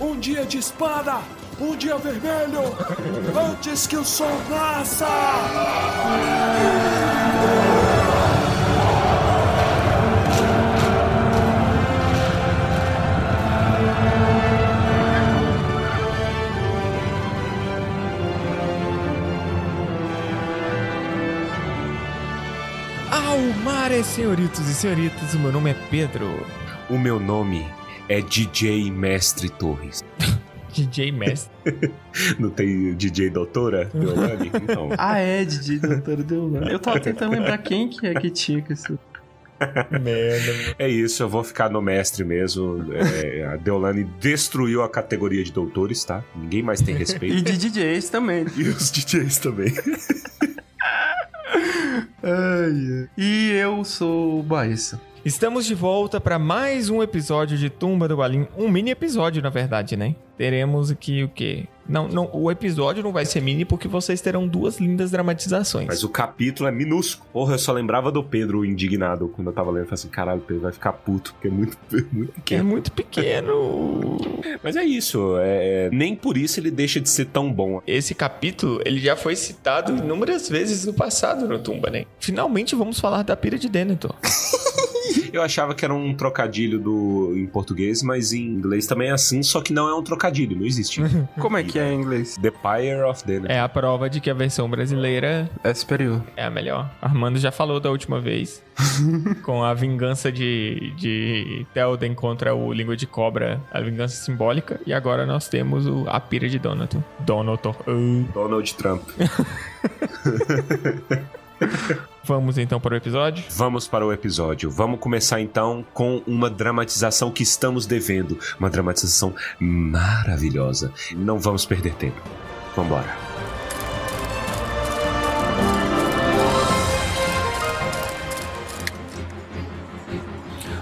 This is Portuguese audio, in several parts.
Um dia de espada! Um dia vermelho! Antes que o sol nasça! Almares, senhoritos e senhoritas, o meu nome é Pedro. O meu nome é DJ Mestre Torres. DJ Mestre. Não tem DJ Doutora Deolane? Então. Ah, é, DJ Doutora Deolane. Eu tava tentando lembrar quem que é que tinha que isso. Merda. É isso, eu vou ficar no mestre mesmo. É, a Deolane destruiu a categoria de doutores, tá? Ninguém mais tem E respeito. de DJs também. e os DJs também. Ai. E eu sou o Baessa. Estamos de volta para mais um episódio de Tumba do Balim. Um mini episódio, na verdade, né? Teremos aqui o quê? Não, não, o episódio não vai ser mini porque vocês terão duas lindas dramatizações. Mas o capítulo é minúsculo. Porra, eu só lembrava do Pedro indignado quando eu tava lendo. Eu falei assim, caralho, o Pedro vai ficar puto, porque é muito, muito É pequeno. muito pequeno. Mas é isso, é, nem por isso ele deixa de ser tão bom. Esse capítulo, ele já foi citado inúmeras vezes no passado no Tumba, né? Finalmente vamos falar da pira de Denethor. Eu achava que era um trocadilho do, em português, mas em inglês também é assim, só que não é um trocadilho, não existe. Como é que é em inglês? The Pyre of Denethor. É a prova de que a versão brasileira É superior. é a melhor. Armando já falou da última vez. com a vingança de, de Telden contra o Língua de Cobra, a vingança simbólica. E agora nós temos o, a pira de Donato. Donato. Ah. Donald Trump. Vamos então para o episódio? Vamos para o episódio. Vamos começar então com uma dramatização que estamos devendo. Uma dramatização maravilhosa. Não vamos perder tempo. Vambora.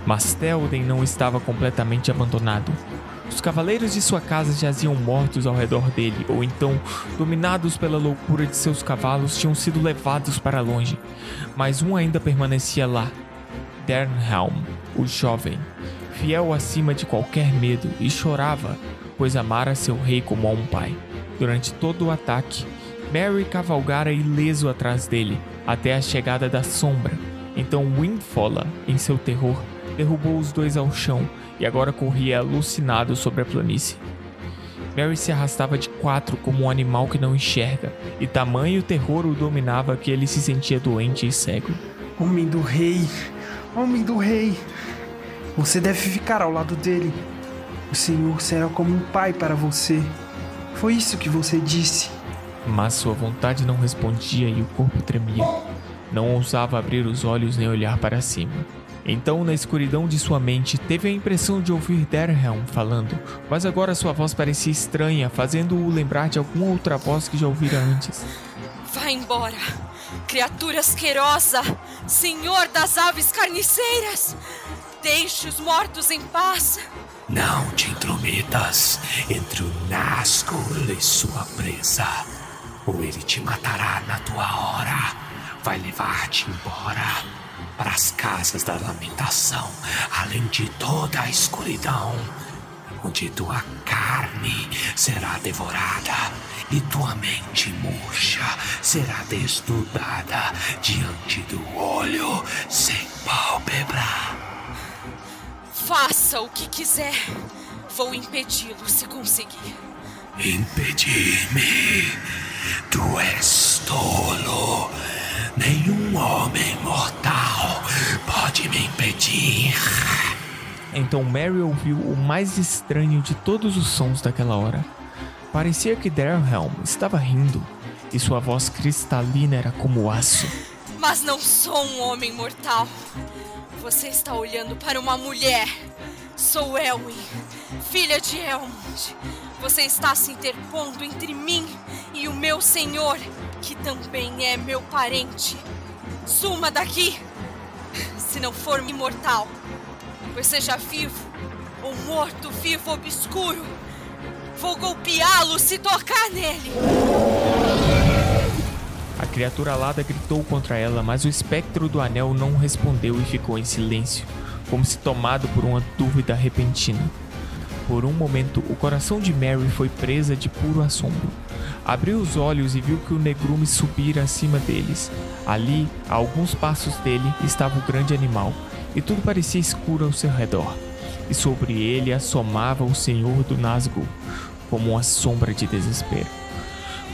Mas Telden não estava completamente abandonado. Os cavaleiros de sua casa jaziam mortos ao redor dele, ou então, dominados pela loucura de seus cavalos, tinham sido levados para longe. Mas um ainda permanecia lá: Dernhelm, o jovem, fiel acima de qualquer medo, e chorava, pois amara seu rei como a um pai. Durante todo o ataque, Mary cavalgara ileso atrás dele, até a chegada da sombra. Então Windfalla, em seu terror, derrubou os dois ao chão e agora corria alucinado sobre a planície. Mary se arrastava de quatro como um animal que não enxerga, e tamanho terror o dominava que ele se sentia doente e cego. Homem do rei. Homem do rei. Você deve ficar ao lado dele. O Senhor será como um pai para você. Foi isso que você disse. Mas sua vontade não respondia e o corpo tremia. Não ousava abrir os olhos nem olhar para cima. Então, na escuridão de sua mente, teve a impressão de ouvir Derhelm falando, mas agora sua voz parecia estranha, fazendo-o lembrar de alguma outra voz que já ouvira antes. Vá embora, criatura asquerosa, senhor das aves carniceiras. Deixe os mortos em paz. Não te intrometas entre o Nazgûl e sua presa, ou ele te matará na tua hora. Vai levar-te embora para as casas da lamentação, além de toda a escuridão, onde tua carne será devorada e tua mente murcha será desnudada diante do olho sem pálpebra. Faça o que quiser. Vou impedi-lo se conseguir. Impedir-me? Tu és tolo. Nenhum homem mortal pode me impedir. Então Mary ouviu o mais estranho de todos os sons daquela hora. Parecia que Derhelm estava rindo, e sua voz cristalina era como aço. Mas não sou um homem mortal. Você está olhando para uma mulher. Sou Elwin, filha de Elmond. Você está se interpondo entre mim e o meu senhor, que também é meu parente. Suma daqui! Se não for imortal, pois seja vivo ou morto, vivo obscuro, vou golpeá-lo se tocar nele. A criatura alada gritou contra ela, mas o espectro do anel não respondeu e ficou em silêncio, como se tomado por uma dúvida repentina. Por um momento, o coração de Mary foi presa de puro assombro. Abriu os olhos e viu que o negrume subira acima deles. Ali, a alguns passos dele, estava o grande animal, e tudo parecia escuro ao seu redor. E sobre ele assomava o Senhor do Nazgûl, como uma sombra de desespero.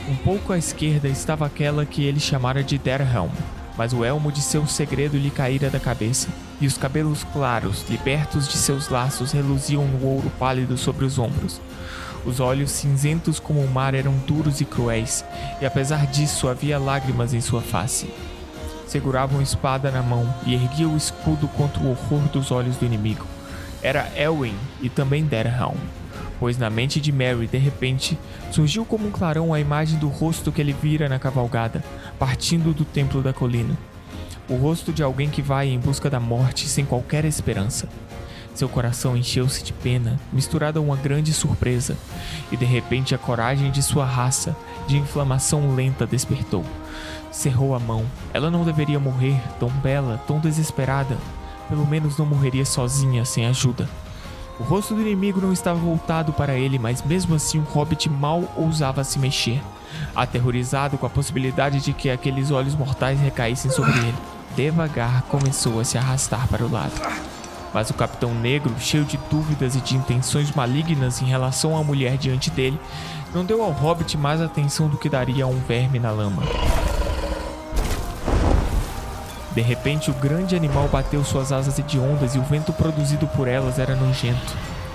Um pouco à esquerda estava aquela que ele chamara de Derhelm, mas o elmo de seu segredo lhe caíra da cabeça, e os cabelos claros, libertos de seus laços, reluziam no ouro pálido sobre os ombros. Os olhos cinzentos como o mar eram duros e cruéis, e apesar disso havia lágrimas em sua face. Segurava uma espada na mão e erguia o escudo contra o horror dos olhos do inimigo. Era Elwin e também Derhelm, pois na mente de Mary, de repente, surgiu como um clarão a imagem do rosto que ele vira na cavalgada, partindo do templo da colina. O rosto de alguém que vai em busca da morte sem qualquer esperança. Seu coração encheu-se de pena, misturada a uma grande surpresa, e de repente a coragem de sua raça, de inflamação lenta, despertou. Cerrou a mão. Ela não deveria morrer, tão bela, tão desesperada. Pelo menos não morreria sozinha, sem ajuda. O rosto do inimigo não estava voltado para ele, mas mesmo assim o hobbit mal ousava se mexer, aterrorizado com a possibilidade de que aqueles olhos mortais recaíssem sobre ele. Devagar começou a se arrastar para o lado. Mas o Capitão Negro, cheio de dúvidas e de intenções malignas em relação à mulher diante dele, não deu ao hobbit mais atenção do que daria a um verme na lama. De repente, o grande animal bateu suas asas hediondas e o vento produzido por elas era nojento.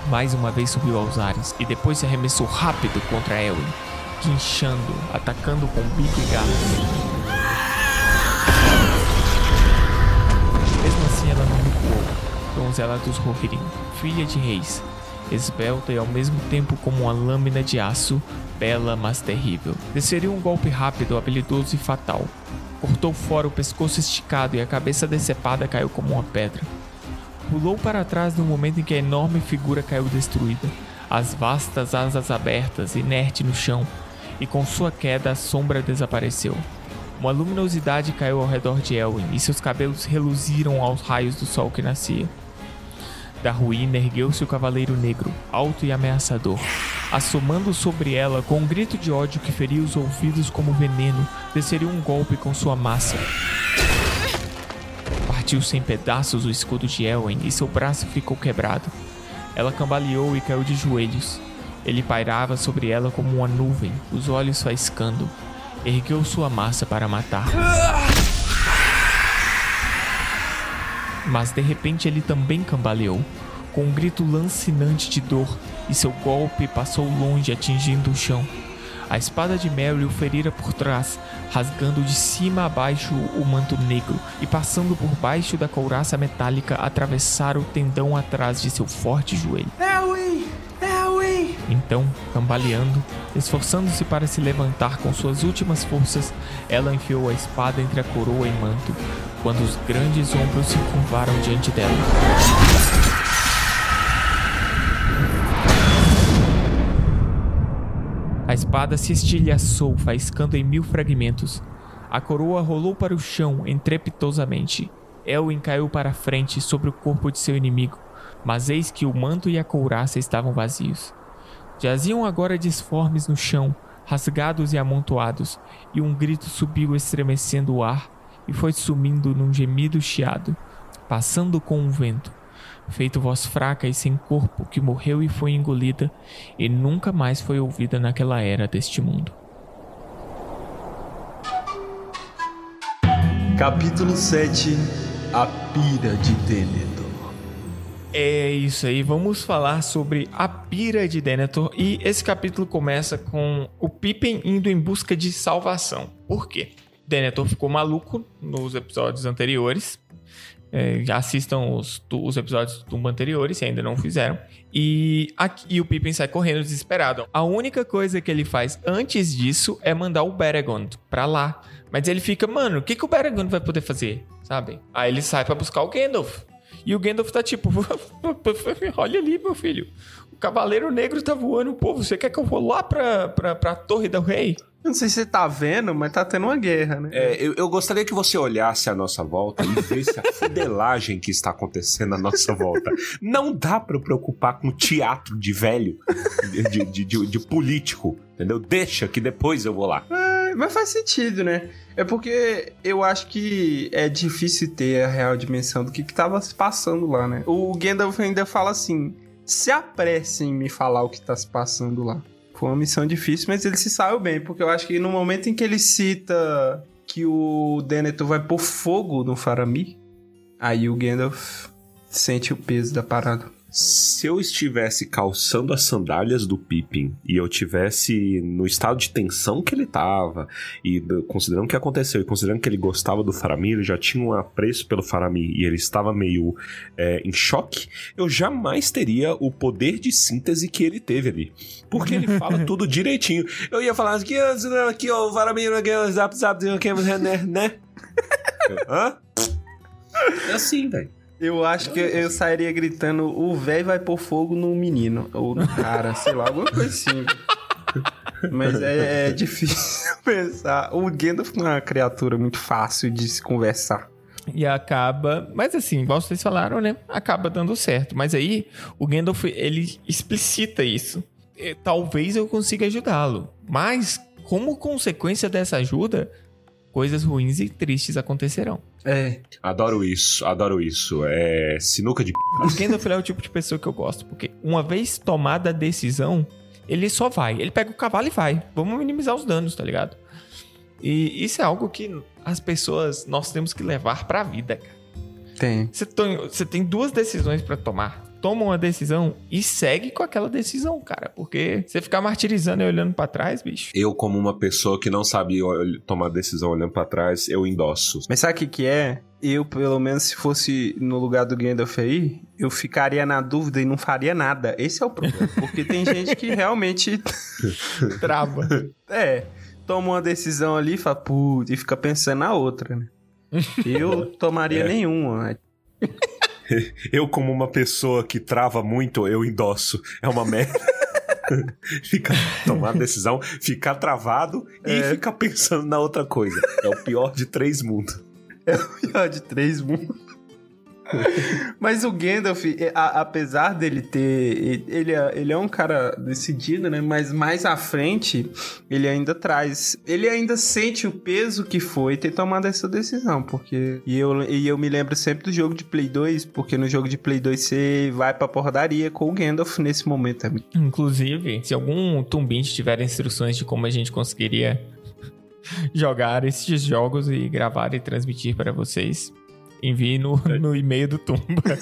Mais uma vez subiu aos ares e depois se arremessou rápido contra Elwin, guinchando, atacando com bico e garras. Donzela dos Rohirrim, filha de reis, esbelta e ao mesmo tempo como uma lâmina de aço, bela mas terrível. Desceria um golpe rápido, habilidoso e fatal, cortou fora o pescoço esticado e a cabeça decepada caiu como uma pedra. Pulou para trás no momento em que a enorme figura caiu destruída, as vastas asas abertas, inerte no chão, e com sua queda a sombra desapareceu. Uma luminosidade caiu ao redor de Elwin e seus cabelos reluziram aos raios do sol que nascia. Da ruína ergueu-se o Cavaleiro Negro, alto e ameaçador. Assomando sobre ela, com um grito de ódio que feria os ouvidos como veneno, desceria um golpe com sua massa. Partiu-se pedaços o escudo de Elwen e seu braço ficou quebrado. Ela cambaleou e caiu de joelhos. Ele pairava sobre ela como uma nuvem, os olhos faiscando. Ergueu sua massa para matar. Mas de repente ele também cambaleou, com um grito lancinante de dor, e seu golpe passou longe, atingindo o chão. A espada de Mary o ferira por trás, rasgando de cima a baixo o manto negro e passando por baixo da couraça metálica atravessar o tendão atrás de seu forte joelho. Então, cambaleando, esforçando-se para se levantar com suas últimas forças, ela enfiou a espada entre a coroa e manto, quando os grandes ombros se curvaram diante dela. A espada se estilhaçou, faiscando em mil fragmentos. A coroa rolou para o chão estrepitosamente. Elwin caiu para frente sobre o corpo de seu inimigo, mas eis que o manto e a couraça estavam vazios. Jaziam agora disformes no chão, rasgados e amontoados, e um grito subiu estremecendo o ar e foi sumindo num gemido chiado, passando com o vento, feito voz fraca e sem corpo que morreu e foi engolida e nunca mais foi ouvida naquela era deste mundo. Capítulo 7 A Pira de Denethor É isso aí, vamos falar sobre a pira de Denethor e esse capítulo começa com o Pippin indo em busca de salvação. Por quê? Denethor ficou maluco nos episódios anteriores. É, assistam os, os episódios do anteriores, se ainda não fizeram. E, aqui, e o Pippin sai correndo desesperado. A única coisa que ele faz antes disso é mandar o Beregond pra lá. Mas ele fica, mano, o que, que o Beregond vai poder fazer? Sabe? Aí ele sai para buscar o Gandalf. E o Gandalf tá tipo, olha ali, meu filho. O Cavaleiro Negro tá voando, pô, você quer que eu vou lá pra, pra, pra Torre do Rei? Eu não sei se você tá vendo, mas tá tendo uma guerra, né? É, eu, eu gostaria que você olhasse à nossa volta e visse a fudelagem que está acontecendo à nossa volta. Não dá pra eu preocupar com teatro de velho, de, de, de, de político, entendeu? Deixa que depois eu vou lá. É, mas faz sentido, né? É porque eu acho que é difícil ter a real dimensão do que, que se passando lá, né? O Gandalf ainda fala assim: se apresse em me falar o que tá se passando lá. Foi uma missão difícil, mas ele se saiu bem, porque eu acho que no momento em que ele cita que o Denethor vai pôr fogo no Faramir, aí o Gandalf sente o peso da parada. Se eu estivesse calçando as sandálias do Pippin e eu tivesse no estado de tensão que ele tava, e do- considerando o que aconteceu, e considerando que ele gostava do Faramir, ele já tinha um apreço pelo Faramir e ele estava meio é, em choque, eu jamais teria o poder de síntese que ele teve ali. Porque ele fala tudo direitinho. Eu ia falar aqui, aqui, ó, o Faramir, ó, zap, zap, né, né? Hã? É assim, velho. Eu acho que eu sairia gritando: o velho vai pôr fogo no menino, ou no cara, sei lá, alguma coisa assim. Mas é, é difícil pensar. O Gandalf não é uma criatura muito fácil de se conversar. E acaba. Mas assim, igual vocês falaram, né? Acaba dando certo. Mas aí, o Gandalf, ele explicita isso. E, Talvez eu consiga ajudá-lo. Mas, como consequência dessa ajuda, coisas ruins e tristes acontecerão. É, Adoro isso, adoro isso. É sinuca de p. O Gandalf é o tipo de pessoa que eu gosto. Porque uma vez tomada a decisão, ele só vai. Ele pega o cavalo e vai. Vamos minimizar os danos, tá ligado? E isso é algo que as pessoas, nós temos que levar pra vida, cara. tem. Você tem, você tem duas decisões pra tomar. Toma uma decisão e segue com aquela decisão, cara. Porque você ficar martirizando e olhando pra trás, bicho. Eu, como uma pessoa que não sabia ol- tomar decisão olhando pra trás, eu endosso. Mas sabe o que, que é? Eu, pelo menos, se fosse no lugar do Gandalf aí, eu ficaria na dúvida e não faria nada. Esse é o problema. Porque tem gente que realmente Trava. É, toma uma decisão ali e fala, putz, e fica pensando na outra, né? Eu tomaria É. nenhuma. Eu, como uma pessoa que trava muito, eu endosso. É uma merda. ficar tomar decisão, ficar travado e É. ficar pensando na outra coisa. É o pior de três mundos. Pior de três mundos. Mas o Gandalf, é, a- apesar dele ter. Ele é, ele é um cara decidido, né? Mas mais à frente, ele ainda traz. Ele ainda sente o peso que foi ter tomado essa decisão. Porque. E eu, e eu me lembro sempre do jogo de Play 2, porque no jogo de Play 2 você vai pra porradaria com o Gandalf nesse momento. Muito Inclusive, se algum tumbinte tiver instruções de como a gente conseguiria jogar esses jogos e gravar e transmitir para vocês, envie no, no e-mail do Tumba.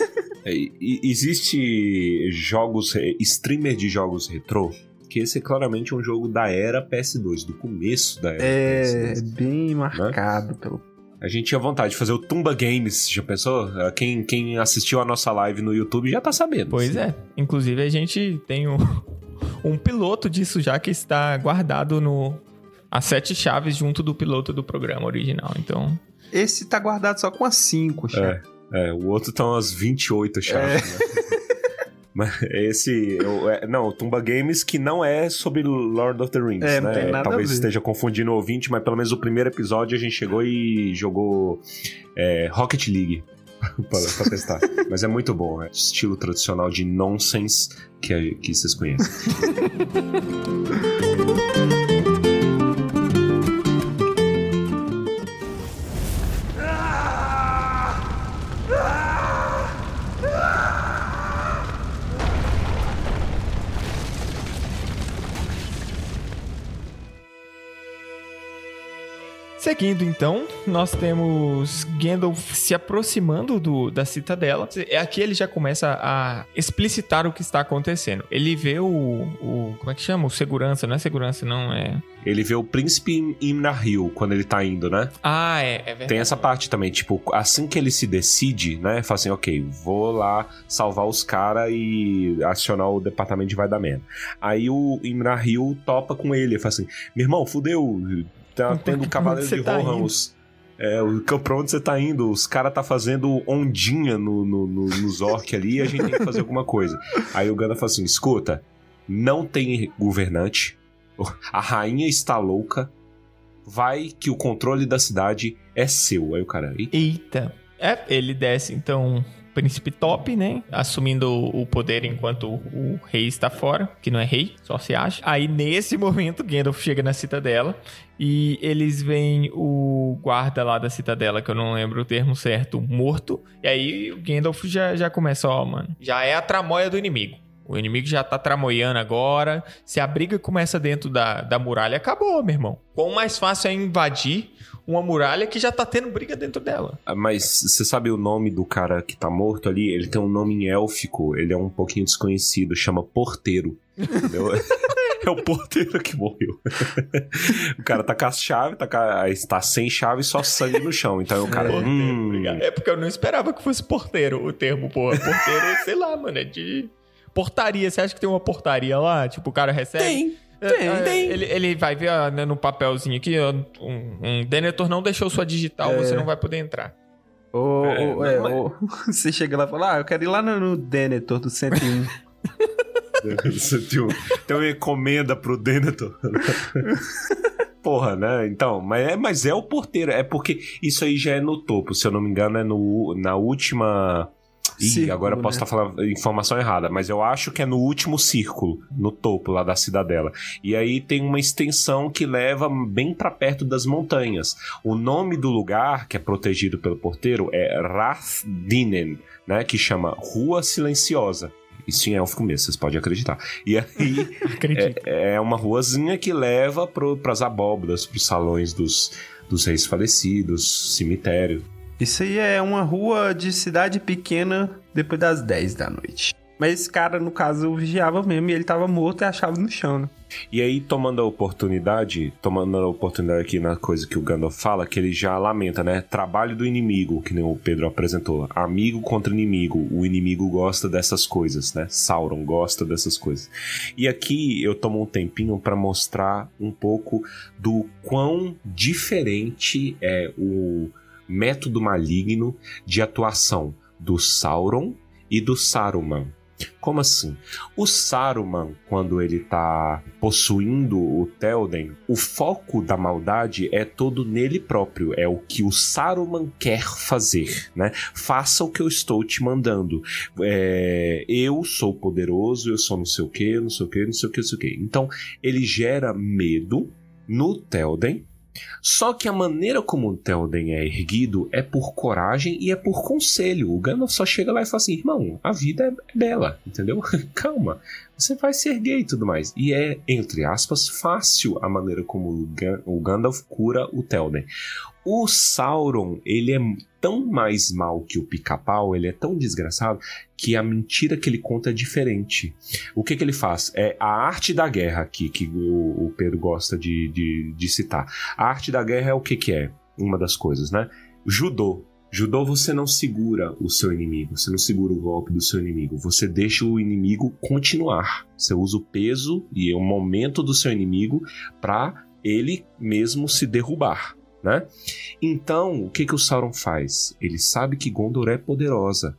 É, e- existe jogos, re- streamer de jogos retrô, que esse é claramente um jogo da era PS2, do começo da era É, PS2. bem marcado pelo. A gente tinha vontade de fazer o Tumba Games, já pensou? Ah, Quem, quem assistiu a nossa live no YouTube já tá sabendo. Pois é. Inclusive, a gente tem um, um piloto disso já que está guardado no. As sete chaves junto do piloto do programa original. Então, Esse tá guardado só com as 5, É, é, o outro tá umas 28 chaves, né? Mas esse. eu- é, não, o Tumba Games que não é sobre Lord of the Rings, É, não né? Talvez esteja confundindo o ouvinte, mas pelo menos o primeiro episódio a gente chegou e jogou é, Rocket League pra, pra testar. mas é muito bom, é estilo tradicional de nonsense que, que vocês conhecem. Seguindo então, nós temos Gandalf se aproximando do, da citadela. É Aqui ele já começa a explicitar o que está acontecendo. Ele vê o, o- Como é que chama? O segurança, não é segurança, não, é. Ele vê o príncipe Imnahil quando ele tá indo, né? Ah, é, é verdade. Tem essa parte também, tipo, assim que ele se decide, né? Fala assim, ok, vou lá salvar os caras e acionar o departamento de vai dar merda. Aí o Imrahil topa com ele, fala assim, meu irmão, fudeu, tá tendo o Cavaleiro de tá Rohan, indo?" os, É, o, pra onde você tá indo? Os caras tá fazendo ondinha no, no, no, nos orcs ali e a gente tem que fazer alguma coisa. Aí o Gandalf fala assim: escuta, não tem governante, a rainha está louca, vai que o controle da cidade é seu. Aí o cara. Eita. Eita. É, ele desce então príncipe top, né? Assumindo o poder enquanto o rei está fora, que não é rei, só se acha. Aí nesse momento, Gandalf chega na citadela e eles veem o guarda lá da citadela, que eu não lembro o termo certo, morto. E aí o Gandalf já, já começa, ó, mano, já é a tramóia do inimigo. O inimigo já tá tramoiando agora. Se a briga começa dentro da, da muralha, acabou, meu irmão. Quão mais fácil é invadir uma muralha que já tá tendo briga dentro dela. Ah, Mas você sabe o nome do cara que tá morto ali? Ele tem um nome em élfico, ele é um pouquinho desconhecido, chama Porteiro. Entendeu? é o porteiro que morreu. o cara tá com a chave, tá, a, tá sem chave só sangue no chão. Então o cara. Porteiro, hum. É porque eu não esperava que fosse porteiro o termo, porra. Porteiro, sei lá, mano, é de. Portaria, você acha que tem uma portaria lá? Tipo, o cara recebe. Tem. É, Tem, é, tem. Ele, ele vai ver ó, né, no papelzinho aqui, ó, um, um Denethor não deixou sua digital, você não vai poder entrar. Ô, É, ô, é, mas- ô, você chega lá e fala, ah, eu quero ir lá no, no Denethor do 101. Você tem, um- tem uma encomenda pro Denethor. Porra, né? Então, mas é, mas é o porteiro. É porque isso aí já é no topo, se eu não me engano, é no, na última. Ih, agora eu posso né? estar falando informação errada, mas eu acho que é no último círculo, no topo lá da cidadela. E aí tem uma extensão que leva bem pra perto das montanhas. O nome do lugar, que é protegido pelo porteiro, é Rathdinen, né? Que chama Rua Silenciosa. Isso em élfico mesmo, vocês podem acreditar. E aí é, é uma ruazinha que leva pro, pras abóbodas, pros salões dos, dos reis falecidos, cemitério. Isso aí é uma rua de cidade pequena depois das 10 da noite. Mas esse cara, no caso, vigiava mesmo e ele tava morto e achava no chão, né? E aí, tomando a oportunidade, tomando a oportunidade aqui na coisa que o Gandalf fala, que ele já lamenta, né? Trabalho do inimigo, que nem o Pedro apresentou. Amigo contra inimigo. O inimigo gosta dessas coisas, né? Sauron gosta dessas coisas. E aqui eu tomo um tempinho para mostrar um pouco do quão diferente é o método maligno de atuação do Sauron e do Saruman. Como assim? O Saruman, quando ele tá possuindo o Telden, o foco da maldade é todo nele próprio. É o que o Saruman quer fazer, né? Faça o que eu estou te mandando. É, eu sou poderoso, eu sou não sei o que, não sei o que, não sei o que, não sei o que. Então, ele gera medo no Telden, só que a maneira como o Telden é erguido é por coragem e é por conselho. O Gandalf só chega lá e fala assim: irmão, a vida é bela, entendeu? Calma, você vai se erguer e tudo mais. E é, entre aspas, fácil a maneira como o Gandalf cura o Telden. O Sauron, ele é tão mais mal que o pica-pau, ele é tão desgraçado, que a mentira que ele conta é diferente. O que, que ele faz? É a arte da guerra aqui, que o, o Pedro gosta de, de, de citar. A arte da guerra é o que, que é? Uma das coisas, né? Judô. Judô você não segura o seu inimigo, você não segura o golpe do seu inimigo, você deixa o inimigo continuar. Você usa o peso e o momento do seu inimigo para ele mesmo se derrubar, né? Então, o que que o Sauron faz? Ele sabe que Gondor é poderosa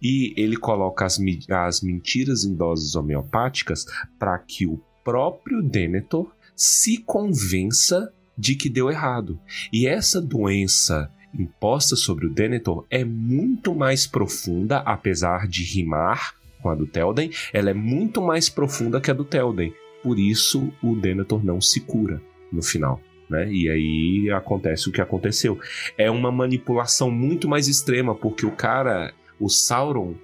e ele coloca as, as mentiras em doses homeopáticas para que o próprio Denethor se convença de que deu errado. E essa doença imposta sobre o Denethor é muito mais profunda, apesar de rimar com a do Telden, ela é muito mais profunda que a do Telden. Por isso o Denethor não se cura no final. Né? E aí acontece o que aconteceu. É uma manipulação muito mais extrema, porque o cara, o Sauron,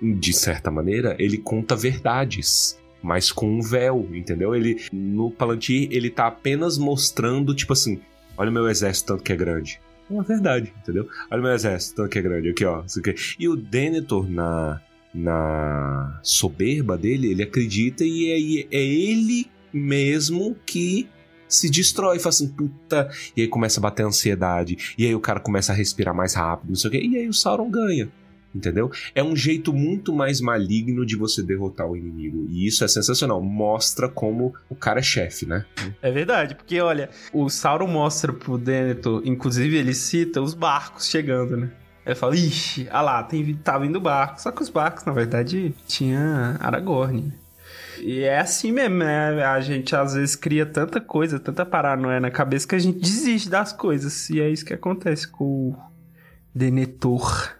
de certa maneira, ele conta verdades mas com um véu, entendeu? Ele no Palantir ele tá apenas mostrando tipo assim, olha o meu exército tanto que é grande. É uma verdade, entendeu? Olha o meu exército que é grande aqui, ó. aqui. E o Denethor na na soberba dele, ele acredita e é, é ele mesmo que se destrói, fala assim, puta, e aí começa a bater ansiedade, e aí o cara começa a respirar mais rápido, não sei o quê, e aí o Sauron ganha. Entendeu? É um jeito muito mais maligno de você derrotar o inimigo. E isso é sensacional. Mostra como o cara é chefe, né? É verdade, porque olha, o Sauron mostra pro Denethor, inclusive ele cita os barcos chegando, né? Ele fala, ixi, ah lá, tem, tá vindo barco. Só que os barcos, na verdade, tinha Aragorn. E é assim mesmo, né? A gente às vezes cria tanta coisa, tanta paranoia na cabeça que a gente desiste das coisas. E é isso que acontece com o Denethor.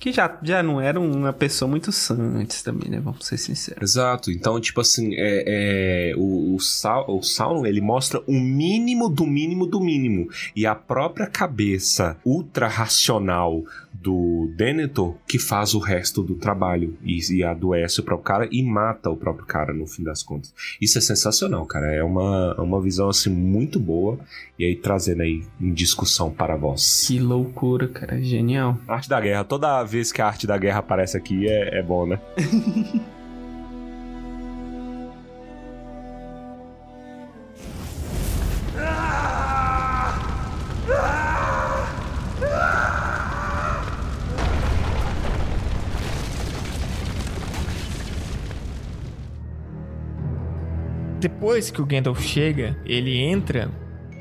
Que já, já não era uma pessoa muito sã antes também, né? Vamos ser sinceros. Exato. Então, tipo assim, é, é o, o, Sa o Sauron, ele mostra o mínimo do mínimo do mínimo. E a própria cabeça ultra racional do Denethor que faz o resto do trabalho e, e adoece o próprio cara e mata o próprio cara no fim das contas. Isso é sensacional, cara. É uma, uma visão assim muito boa e aí trazendo aí em discussão para vós. Que loucura, cara. Genial. Arte da guerra. Toda vez que a arte da guerra aparece aqui é, é bom, né? Depois que o Gandalf chega, ele entra,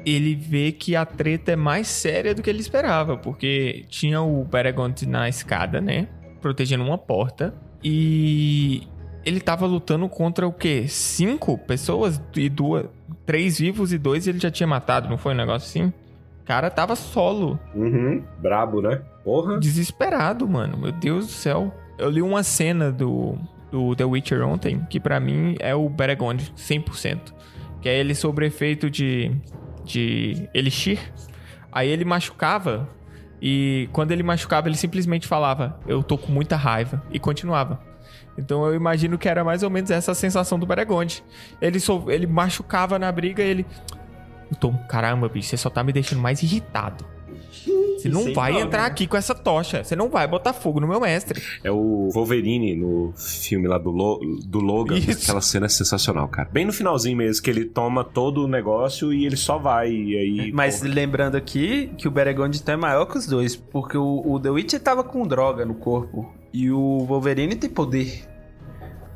ele vê que a treta é mais séria do que ele esperava, porque tinha o Beregond na escada, né? Protegendo uma porta. E ele tava lutando contra o quê? Cinco pessoas e duas. Três vivos e dois ele já tinha matado, não foi um negócio assim? O cara tava solo. Uhum. Brabo, né? Porra. Desesperado, mano. Meu Deus do céu. Eu li uma cena do, do The Witcher ontem, que para mim é o Beregond 100%. Que é ele sobre efeito de, de Elixir. Aí ele machucava e quando ele machucava ele simplesmente falava, eu tô com muita raiva e continuava. Então eu imagino que era mais ou menos essa sensação do Beregonde. Ele, so, ele machucava na briga e ele... Tô, caramba, bicho, você só tá me deixando mais irritado. Você não vai nome, entrar né? aqui com essa tocha. Você não vai botar fogo no meu mestre. É o Wolverine no filme lá do, Lo do Logan. Isso. Aquela cena é sensacional, cara. Bem no finalzinho mesmo, que ele toma todo o negócio e ele só vai. E aí. Mas porra. lembrando aqui que o Beregond então é maior que os dois, porque o, o The Witcher tava com droga no corpo e o Wolverine tem poder.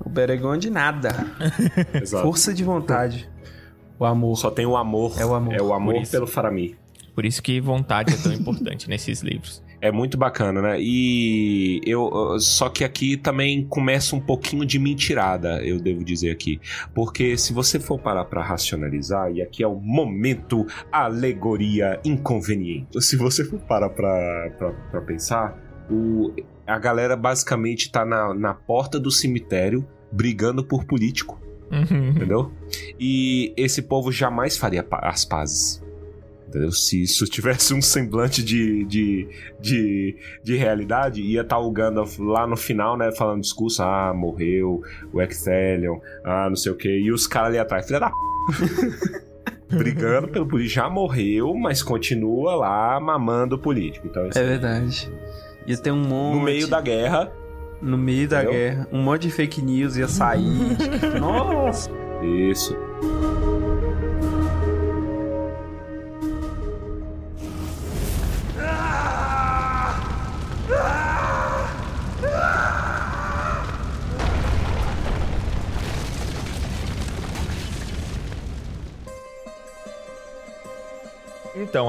O Beregond nada. Exato. Força de vontade. O amor. Só tem o amor. É o amor. É o amor pelo Faramir. Por isso que vontade é tão importante nesses livros. É muito bacana, né? E eu só que aqui também começa um pouquinho de mentirada, eu devo dizer aqui, porque se você for parar pra racionalizar e aqui é o momento alegoria inconveniente. Se você for parar pra, pra, pra pensar, o, a galera basicamente tá na, na porta do cemitério brigando por político, Uhum. entendeu? E esse povo jamais faria as pazes. Entendeu? Se isso tivesse um semblante de, de, de, de realidade, ia estar o Gandalf lá no final, né? Falando discurso, ah, morreu o Exelion, ah, não sei o que, e os caras ali atrás, filha da p. Brigando pelo político. Já morreu, mas continua lá mamando o político. Então, É verdade. Ia ter um monte. no meio da guerra, No meio da Entendeu? guerra. Um monte de fake news ia sair. Nossa. isso.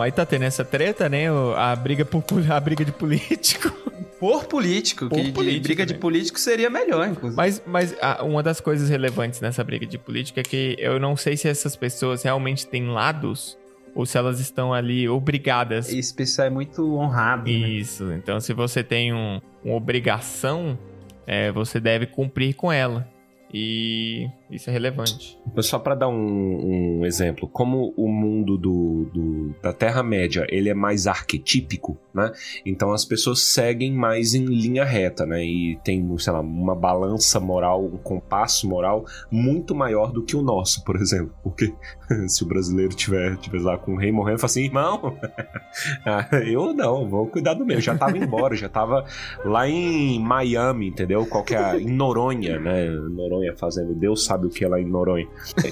Aí tá tendo essa treta, né? A briga, por, a briga de político. Por político. Por que de político, briga de né? político seria melhor, inclusive. Mas, mas uma das coisas relevantes nessa briga de política é que eu não sei se essas pessoas realmente têm lados ou se elas estão ali obrigadas. Esse pessoal é muito honrado. né? Isso. Então, se você tem um- uma obrigação, é, você deve cumprir com ela. E isso é relevante. Só para dar um, um exemplo, como o mundo do, do- da Terra-média ele é mais arquetípico, né? Então as pessoas seguem mais em linha reta, né? E tem, sei lá, uma balança moral, um compasso moral muito maior do que o nosso, por exemplo. Porque se o brasileiro tiver, tiver lá com o rei morrendo, fala assim, irmão, ah, eu não, vou cuidar do meu. Eu já tava embora, já tava lá em Miami, entendeu? Qual que é? Em Noronha, né? Noronha fazendo Deus sabe o que lá em Noronha.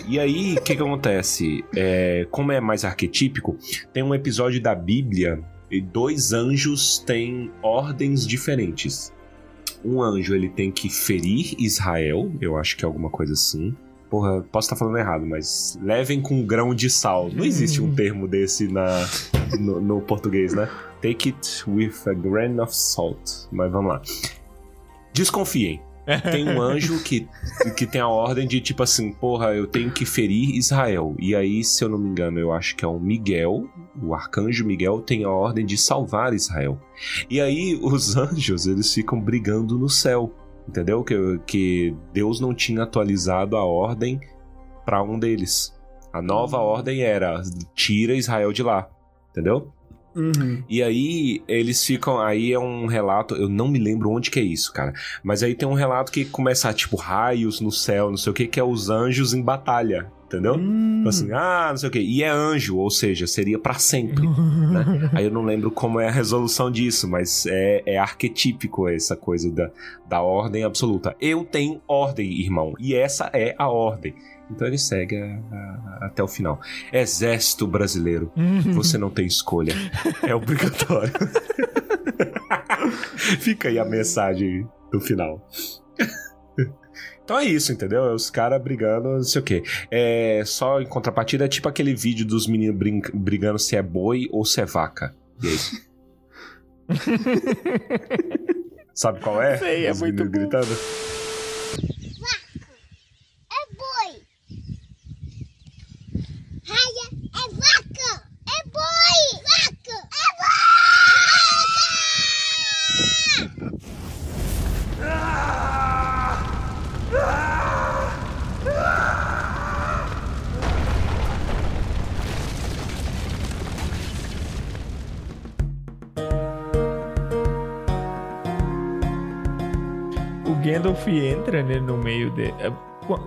E aí, o que que acontece? É, como é mais arquetípico, tem um episódio da Bíblia e dois anjos têm ordens diferentes. um anjo ele tem que ferir Israel, eu acho que é alguma coisa assim. Porra, posso estar falando errado, mas levem com um grão de sal. Não existe um termo desse na, no, no português, né? Take it with a grain of salt. Mas vamos lá. Desconfiem. Tem um anjo que, que tem a ordem de tipo assim, porra, eu tenho que ferir Israel. E aí, se eu não me engano, eu acho que é o Miguel, o arcanjo Miguel, tem a ordem de salvar Israel. E aí, os anjos, eles ficam brigando no céu. Entendeu? Que, que Deus não tinha atualizado a ordem para um deles. A nova ordem era: tira Israel de lá. Entendeu? Uhum. E aí eles ficam. Aí é um relato. Eu não me lembro onde que é isso, cara. Mas aí tem um relato que começa a, tipo, raios no céu, não sei o que, que é os anjos em batalha. Entendeu? Tipo assim, ah, não sei o que. E é anjo, ou seja, seria para sempre. né? Aí eu não lembro como é a resolução disso, mas é, é arquetípico essa coisa da, da ordem absoluta. Eu tenho ordem, irmão. E essa é a ordem. Então ele segue a- a- até o final. Exército brasileiro, você não tem escolha. É obrigatório. Fica aí a mensagem do final. Então é isso, entendeu? É os caras brigando, não sei o quê. É, só em contrapartida, é tipo aquele vídeo dos meninos brigando se é boi ou se é vaca. E aí? Sabe qual é? Sei, é Os muito meninos bom. gritando. É boi. Raia é vaca. É boi. Vaca. É vaca. o Gandalf entra né, no meio de.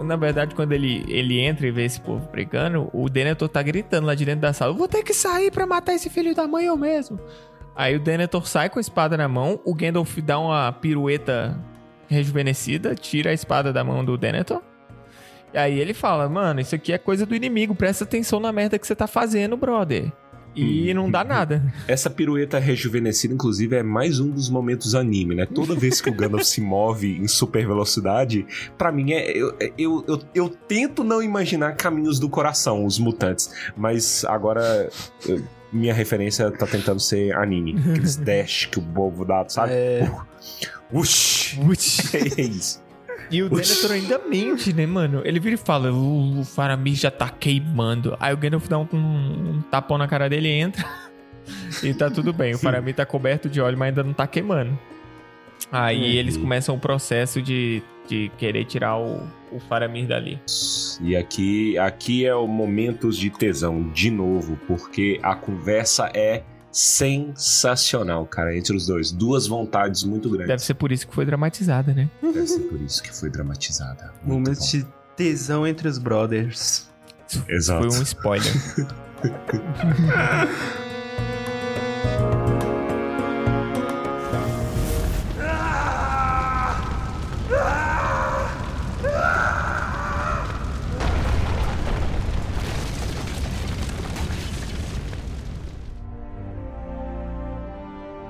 Na verdade, quando ele, ele entra e vê esse povo brigando, o Denethor tá gritando lá de dentro da sala: vou ter que sair pra matar esse filho da mãe eu mesmo. Aí o Denethor sai com a espada na mão, o Gandalf dá uma pirueta rejuvenescida, tira a espada da mão do Denethor. E aí ele fala: Mano, isso aqui é coisa do inimigo, presta atenção na merda que você tá fazendo, brother. E não dá nada. Essa pirueta rejuvenescida, inclusive, é mais um dos momentos anime, né? Toda vez que o Gandalf se move em super velocidade, pra mim é. Eu, eu, eu, eu tento não imaginar caminhos do coração, os mutantes. Mas agora. eu- minha referência tá tentando ser anime. Aqueles dash que o bobo dá, sabe? É. Ush! É isso. E o Denethor ainda mente, né, mano? Ele vira e fala: O, Faramir já tá queimando. Aí o Gandalf dá um, um tapão na cara dele e entra. e tá tudo bem. O Faramir tá coberto de óleo, mas ainda não tá queimando. Aí Uhum. eles começam o processo de, de querer tirar o, o Faramir dali. E aqui, aqui é o momentos de tesão, de novo, porque a conversa é sensacional, cara, entre os dois. Duas vontades muito grandes. Deve ser por isso que foi dramatizada, né? Deve ser por isso que foi dramatizada. Muito Momento bom. de tesão entre os brothers. Exato. Foi um spoiler.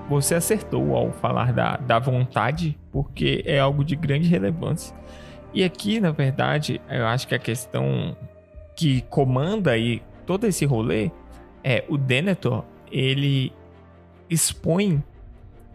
Você acertou ao falar da, da vontade, porque é algo de grande relevância. E aqui, na verdade, eu acho que a questão que comanda aí todo esse rolê é o Denethor, ele expõe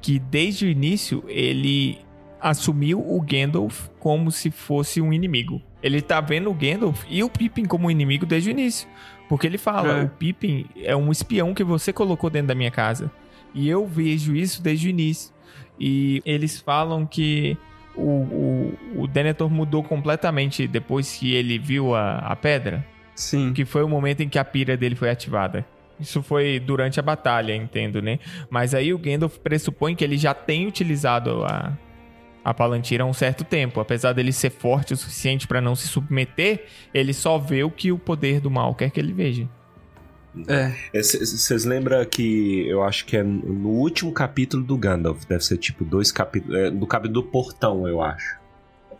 que desde o início ele assumiu o Gandalf como se fosse um inimigo. Ele tá vendo o Gandalf e o Pippin como inimigo desde o início. Porque ele fala, É. o Pippin é um espião que você colocou dentro da minha casa. E eu vejo isso desde o início. E eles falam que o, o, o Denethor mudou completamente depois que ele viu a, a pedra. Sim. Que foi o momento em que a pira dele foi ativada. Isso foi durante a batalha, entendo, né? Mas aí o Gandalf pressupõe que ele já tem utilizado a, a Palantir há um certo tempo. Apesar dele ser forte o suficiente para não se submeter, ele só vê o que o poder do mal quer que ele veja. É. Vocês lembram que eu acho que é no último capítulo do Gandalf, deve ser tipo dois capítulos. É, do capítulo do portão, eu acho.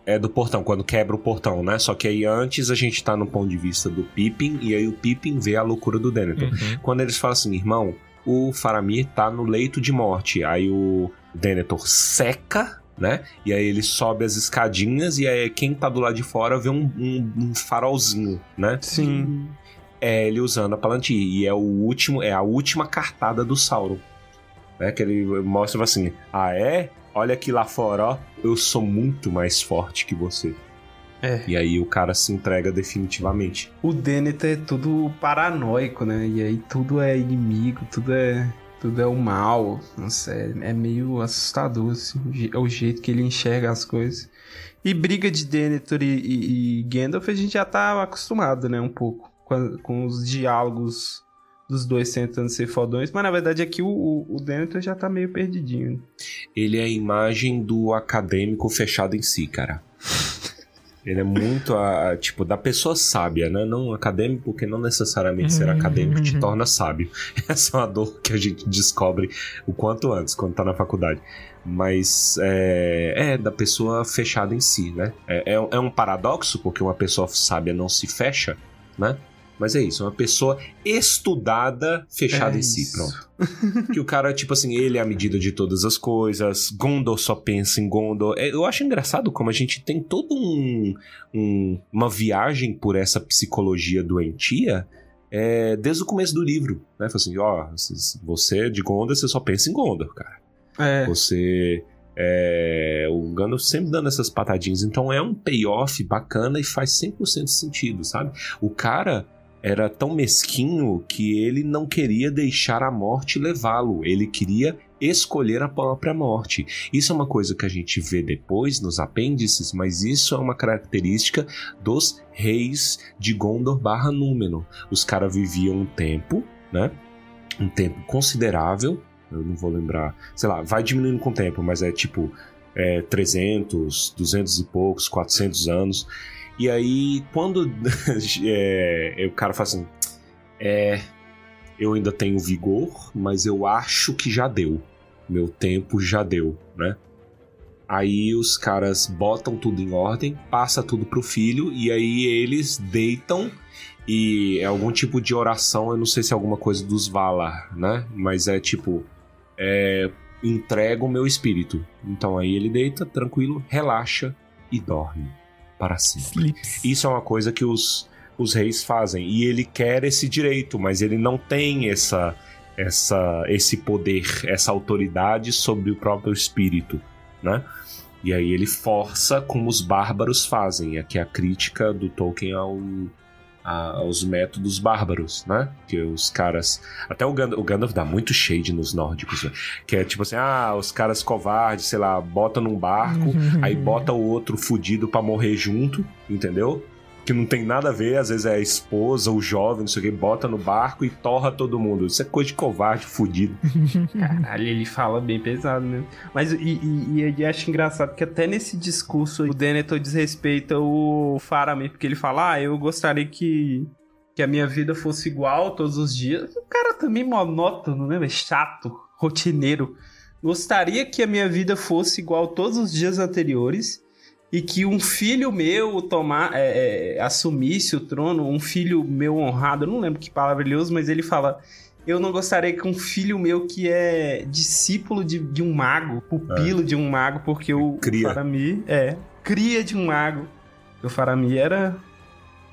É do portão, quando quebra o portão, né? Só que aí antes a gente tá no ponto de vista do Pippin, e aí o Pippin vê a loucura do Denethor. Uhum. Quando eles falam assim, irmão, o Faramir tá no leito de morte. Aí o Denethor seca né? E aí ele sobe as escadinhas e aí quem tá do lado de fora vê um, um, um farolzinho, né? Sim. É ele usando a Palantir. E é o último, é a última cartada do Sauron. Né? Que ele mostra assim: Ah, é? Olha aqui lá fora, ó. Eu sou muito mais forte que você. É. E aí o cara se entrega definitivamente. O Denethor é tudo paranoico, né? E aí tudo é inimigo, tudo é. Tudo é o mal. Nossa, é, é meio assustador, assim. o je- O jeito que ele enxerga as coisas. E briga de Denethor e, e, e Gandalf a gente já tá acostumado, né? Um pouco. Com, a- com os diálogos dos dois tentando ser fodões. Mas na verdade aqui o, o, o Denethor já tá meio perdidinho. Ele é a imagem do acadêmico fechado em si, cara. Ele é muito a, a- tipo da pessoa sábia, né? Não acadêmico, porque não necessariamente ser acadêmico te torna sábio. Essa é uma dor que a gente descobre o quanto antes, quando tá na faculdade. Mas é, é da pessoa fechada em si, né? É, é, é um paradoxo, porque uma pessoa sábia não se fecha, né? Mas é isso, uma pessoa estudada fechada É em si, isso. pronto. que o cara, tipo assim, ele é a medida de todas as coisas, Gondor só pensa em Gondor. É, Eu acho engraçado como a gente tem todo um, um- uma viagem por essa psicologia doentia é, desde o começo do livro, né? Fala assim, ó, você é de Gondor, você só pensa em Gondor, cara. É. Você. É, o Gandalf sempre dando essas patadinhas. Então é um payoff bacana e faz 100% sentido, sabe? O cara era tão mesquinho que ele não queria deixar a morte levá-lo. Ele queria escolher a própria morte. Isso é uma coisa que a gente vê depois nos apêndices, mas isso é uma característica dos reis de Gondor barra Númenor. Os caras viviam um tempo, né? Um tempo considerável eu não vou lembrar, sei lá, vai diminuindo com o tempo, mas é tipo é, 300, 200 e poucos, 400 anos. E aí, quando é, o cara fala assim, é, eu ainda tenho vigor, mas eu acho que já deu. Meu tempo já deu, né? Aí os caras botam tudo em ordem, passa tudo pro filho, e aí eles deitam e é algum tipo de oração, eu não sei se é alguma coisa dos Valar, né? Mas é tipo, é, entrega o meu espírito. Então aí ele deita, tranquilo, relaxa e dorme para sempre. Sleeps. Isso é uma coisa que os, os reis fazem. E ele quer esse direito, mas ele não tem essa, essa, esse poder, essa autoridade sobre o próprio espírito, né? E aí ele força como os bárbaros fazem. Aqui é a crítica do Tolkien ao, a- aos métodos bárbaros, né? Que os caras. Até o Gandalf, o Gandalf dá muito shade nos nórdicos, né? Que é tipo assim: ah, os caras covardes, sei lá, bota num barco, aí bota o outro fudido pra morrer junto, entendeu? Que não tem nada a ver, às vezes é a esposa, o jovem, não sei o que, bota no barco e torra todo mundo. Isso é coisa de covarde, fudido. Caralho, ele fala bem pesado mesmo. Mas e, e, e acho engraçado que até nesse discurso o Denethor desrespeita o Faramir, porque ele fala: Ah, eu gostaria que, que a minha vida fosse igual todos os dias. O cara também monótono, né? Chato, rotineiro. Gostaria que a minha vida fosse igual todos os dias anteriores e que um filho meu tomar, é, é, assumisse o trono, um filho meu honrado, eu não lembro que palavra ele usa, mas ele fala: Eu não gostaria que um filho meu que é discípulo de, de um mago, pupilo de um mago, porque o, Cria. Faramir é cria de um mago. O Faramir era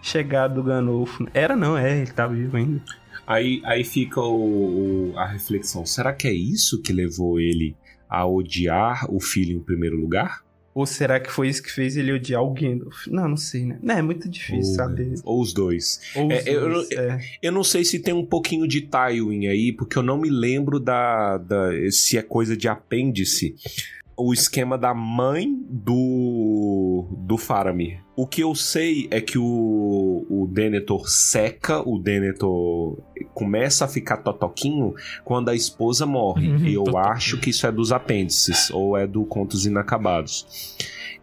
chegado do Ganolfo. Era não, é, ele tá vivo ainda. Aí, aí fica o- a reflexão: será que é isso que levou ele a odiar o filho em primeiro lugar? Ou será que foi isso que fez ele odiar o Gandalf? Não, não sei, né? Não, é muito difícil Ou- saber. Ou os dois? Ou É, os eu- dois, é. Eu não sei se tem um pouquinho de Tywin aí, porque eu não me lembro da, da se é coisa de apêndice. O esquema da mãe do do Faramir. O que eu sei é que o, o Denethor seca, o Denethor começa a ficar totoquinho quando a esposa morre. Uhum, e eu totoquinho. acho que isso é dos apêndices, ou é do Contos Inacabados.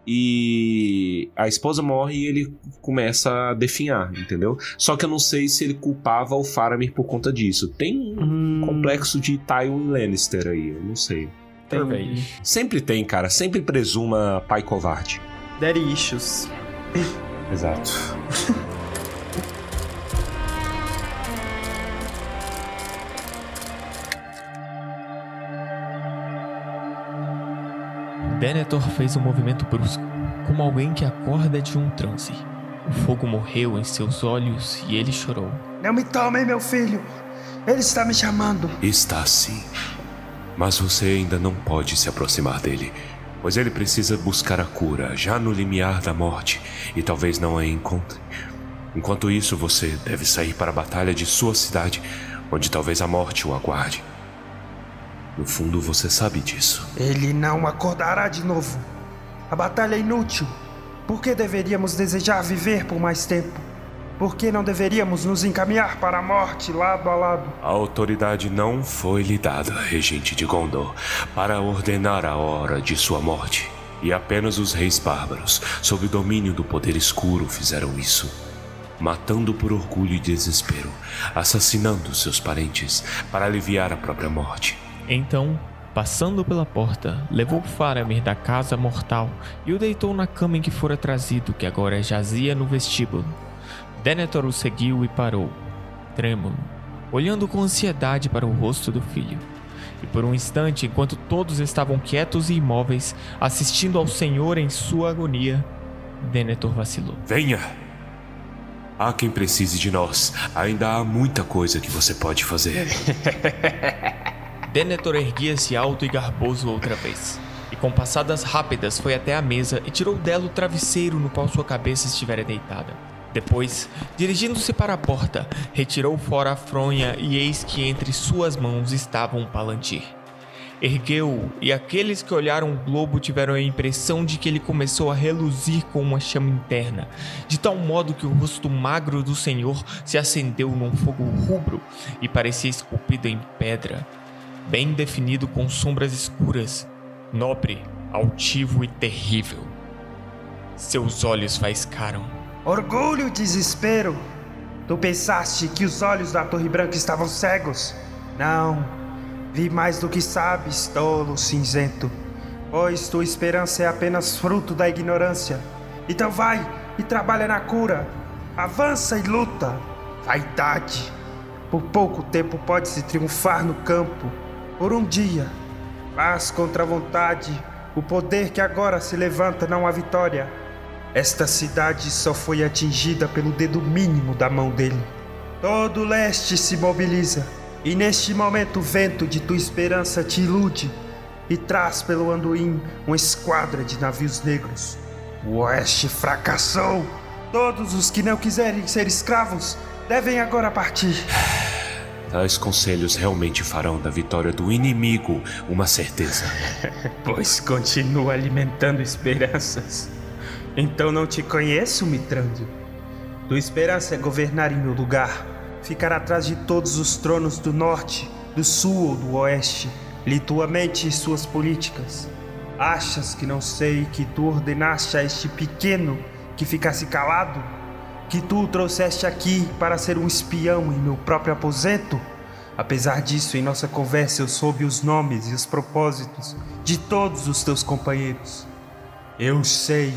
E a esposa morre e ele começa a definhar, entendeu? Só que eu não sei se ele culpava o Faramir por conta disso. Tem um Hum, complexo de Tywin Lannister aí, eu não sei. entendi. Sempre tem, cara. Sempre presuma pai covarde. Daddy issues. Exato. Denethor fez um movimento brusco, como alguém que acorda de um transe. O fogo morreu em seus olhos e ele chorou. Não me tomem, meu filho. Ele está me chamando. Está sim. Mas você ainda não pode se aproximar dele, pois ele precisa buscar a cura já no limiar da morte e talvez não a encontre. Enquanto isso, você deve sair para a batalha de sua cidade, onde talvez a morte o aguarde. No fundo, você sabe disso. Ele não acordará de novo. A batalha é inútil. Por que deveríamos desejar viver por mais tempo? Por que não deveríamos nos encaminhar para a morte lado a lado? A autoridade não foi lhe dada, regente de Gondor, para ordenar a hora de sua morte. E apenas os reis bárbaros, sob o domínio do poder escuro, fizeram isso. Matando por orgulho e desespero, assassinando seus parentes para aliviar a própria morte. Então, passando pela porta, levou Faramir da casa mortal e o deitou na cama em que fora trazido, que agora jazia no vestíbulo. Denethor o seguiu e parou, trêmulo, olhando com ansiedade para o rosto do filho. E por um instante, enquanto todos estavam quietos e imóveis, assistindo ao Senhor em sua agonia, Denethor vacilou. Venha! Há quem precise de nós. Ainda há muita coisa que você pode fazer. Denethor erguia-se alto e garboso outra vez. E com passadas rápidas foi até a mesa e tirou dela o travesseiro no qual sua cabeça estivera deitada. Depois, dirigindo-se para a porta, retirou fora a fronha e eis que entre suas mãos estava um palantir. Ergueu-o e aqueles que olharam o globo tiveram a impressão de que ele começou a reluzir com uma chama interna, de tal modo que o rosto magro do senhor se acendeu num fogo rubro e parecia esculpido em pedra, bem definido com sombras escuras, nobre, altivo e terrível. Seus olhos faiscaram. Orgulho e desespero. Tu pensaste que os olhos da Torre Branca estavam cegos? Não. Vi mais do que sabes, tolo cinzento. Pois tua esperança é apenas fruto da ignorância. Então vai e trabalha na cura. Avança e luta. Vaidade. Por pouco tempo pode-se triunfar no campo. Por um dia. Mas contra a vontade, o poder que agora se levanta não há vitória. Esta cidade só foi atingida pelo dedo mínimo da mão dele. Todo o leste se mobiliza, e neste momento o vento de tua esperança te ilude e traz pelo Anduin uma esquadra de navios negros. O oeste fracassou. Todos os que não quiserem ser escravos devem agora partir. Tais conselhos realmente farão da vitória do inimigo uma certeza. pois continua alimentando esperanças. Então não te conheço, Mitrândio. Tua esperança é governar em meu lugar, ficar atrás de todos os tronos do norte, do sul ou do oeste, li tua mente e suas políticas. Achas que não sei que tu ordenaste a este pequeno que ficasse calado? Que tu o trouxeste aqui para ser um espião em meu próprio aposento? Apesar disso, em nossa conversa eu soube os nomes e os propósitos de todos os teus companheiros. Eu sei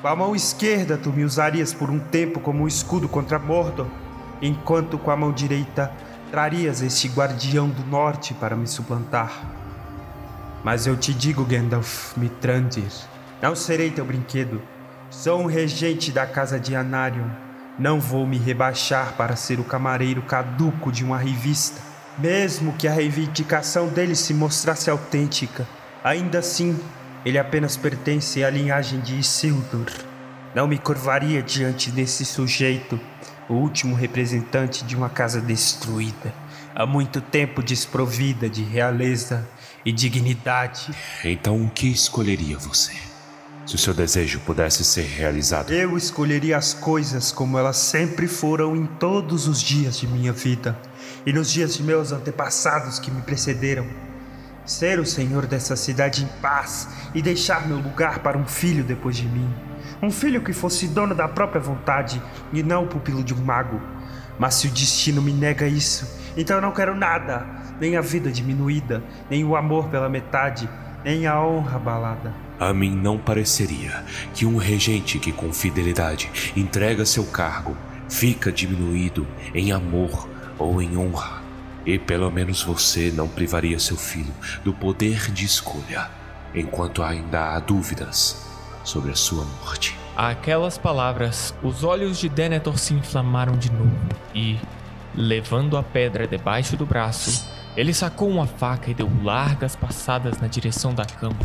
com a mão esquerda tu me usarias por um tempo como um escudo contra Mordor, enquanto com a mão direita trarias este guardião do norte para me suplantar. Mas eu te digo, Gandalf Mitrandir, não serei teu brinquedo. Sou um regente da casa de Anarion. Não vou me rebaixar para ser o camareiro caduco de uma revista. Mesmo que a reivindicação dele se mostrasse autêntica, ainda assim ele apenas pertence à linhagem de Isildur. Não me curvaria diante desse sujeito, o último representante de uma casa destruída, há muito tempo desprovida de realeza e dignidade. Então o que escolheria você? Se o seu desejo pudesse ser realizado. Eu escolheria as coisas como elas sempre foram em todos os dias de minha vida e nos dias de meus antepassados que me precederam ser o senhor dessa cidade em paz e deixar meu lugar para um filho depois de mim. Um filho que fosse dono da própria vontade e não o pupilo de um mago. Mas se o destino me nega isso, então eu não quero nada, nem a vida diminuída, nem o amor pela metade, nem a honra abalada. A mim não pareceria que um regente que com fidelidade entrega seu cargo fica diminuído em amor ou em honra. E pelo menos você não privaria seu filho do poder de escolha. enquanto ainda há dúvidas sobre a sua morte. Aquelas palavras, os olhos de Denethor se inflamaram de novo e, levando a pedra debaixo do braço, ele sacou uma faca e deu largas passadas na direção da cama.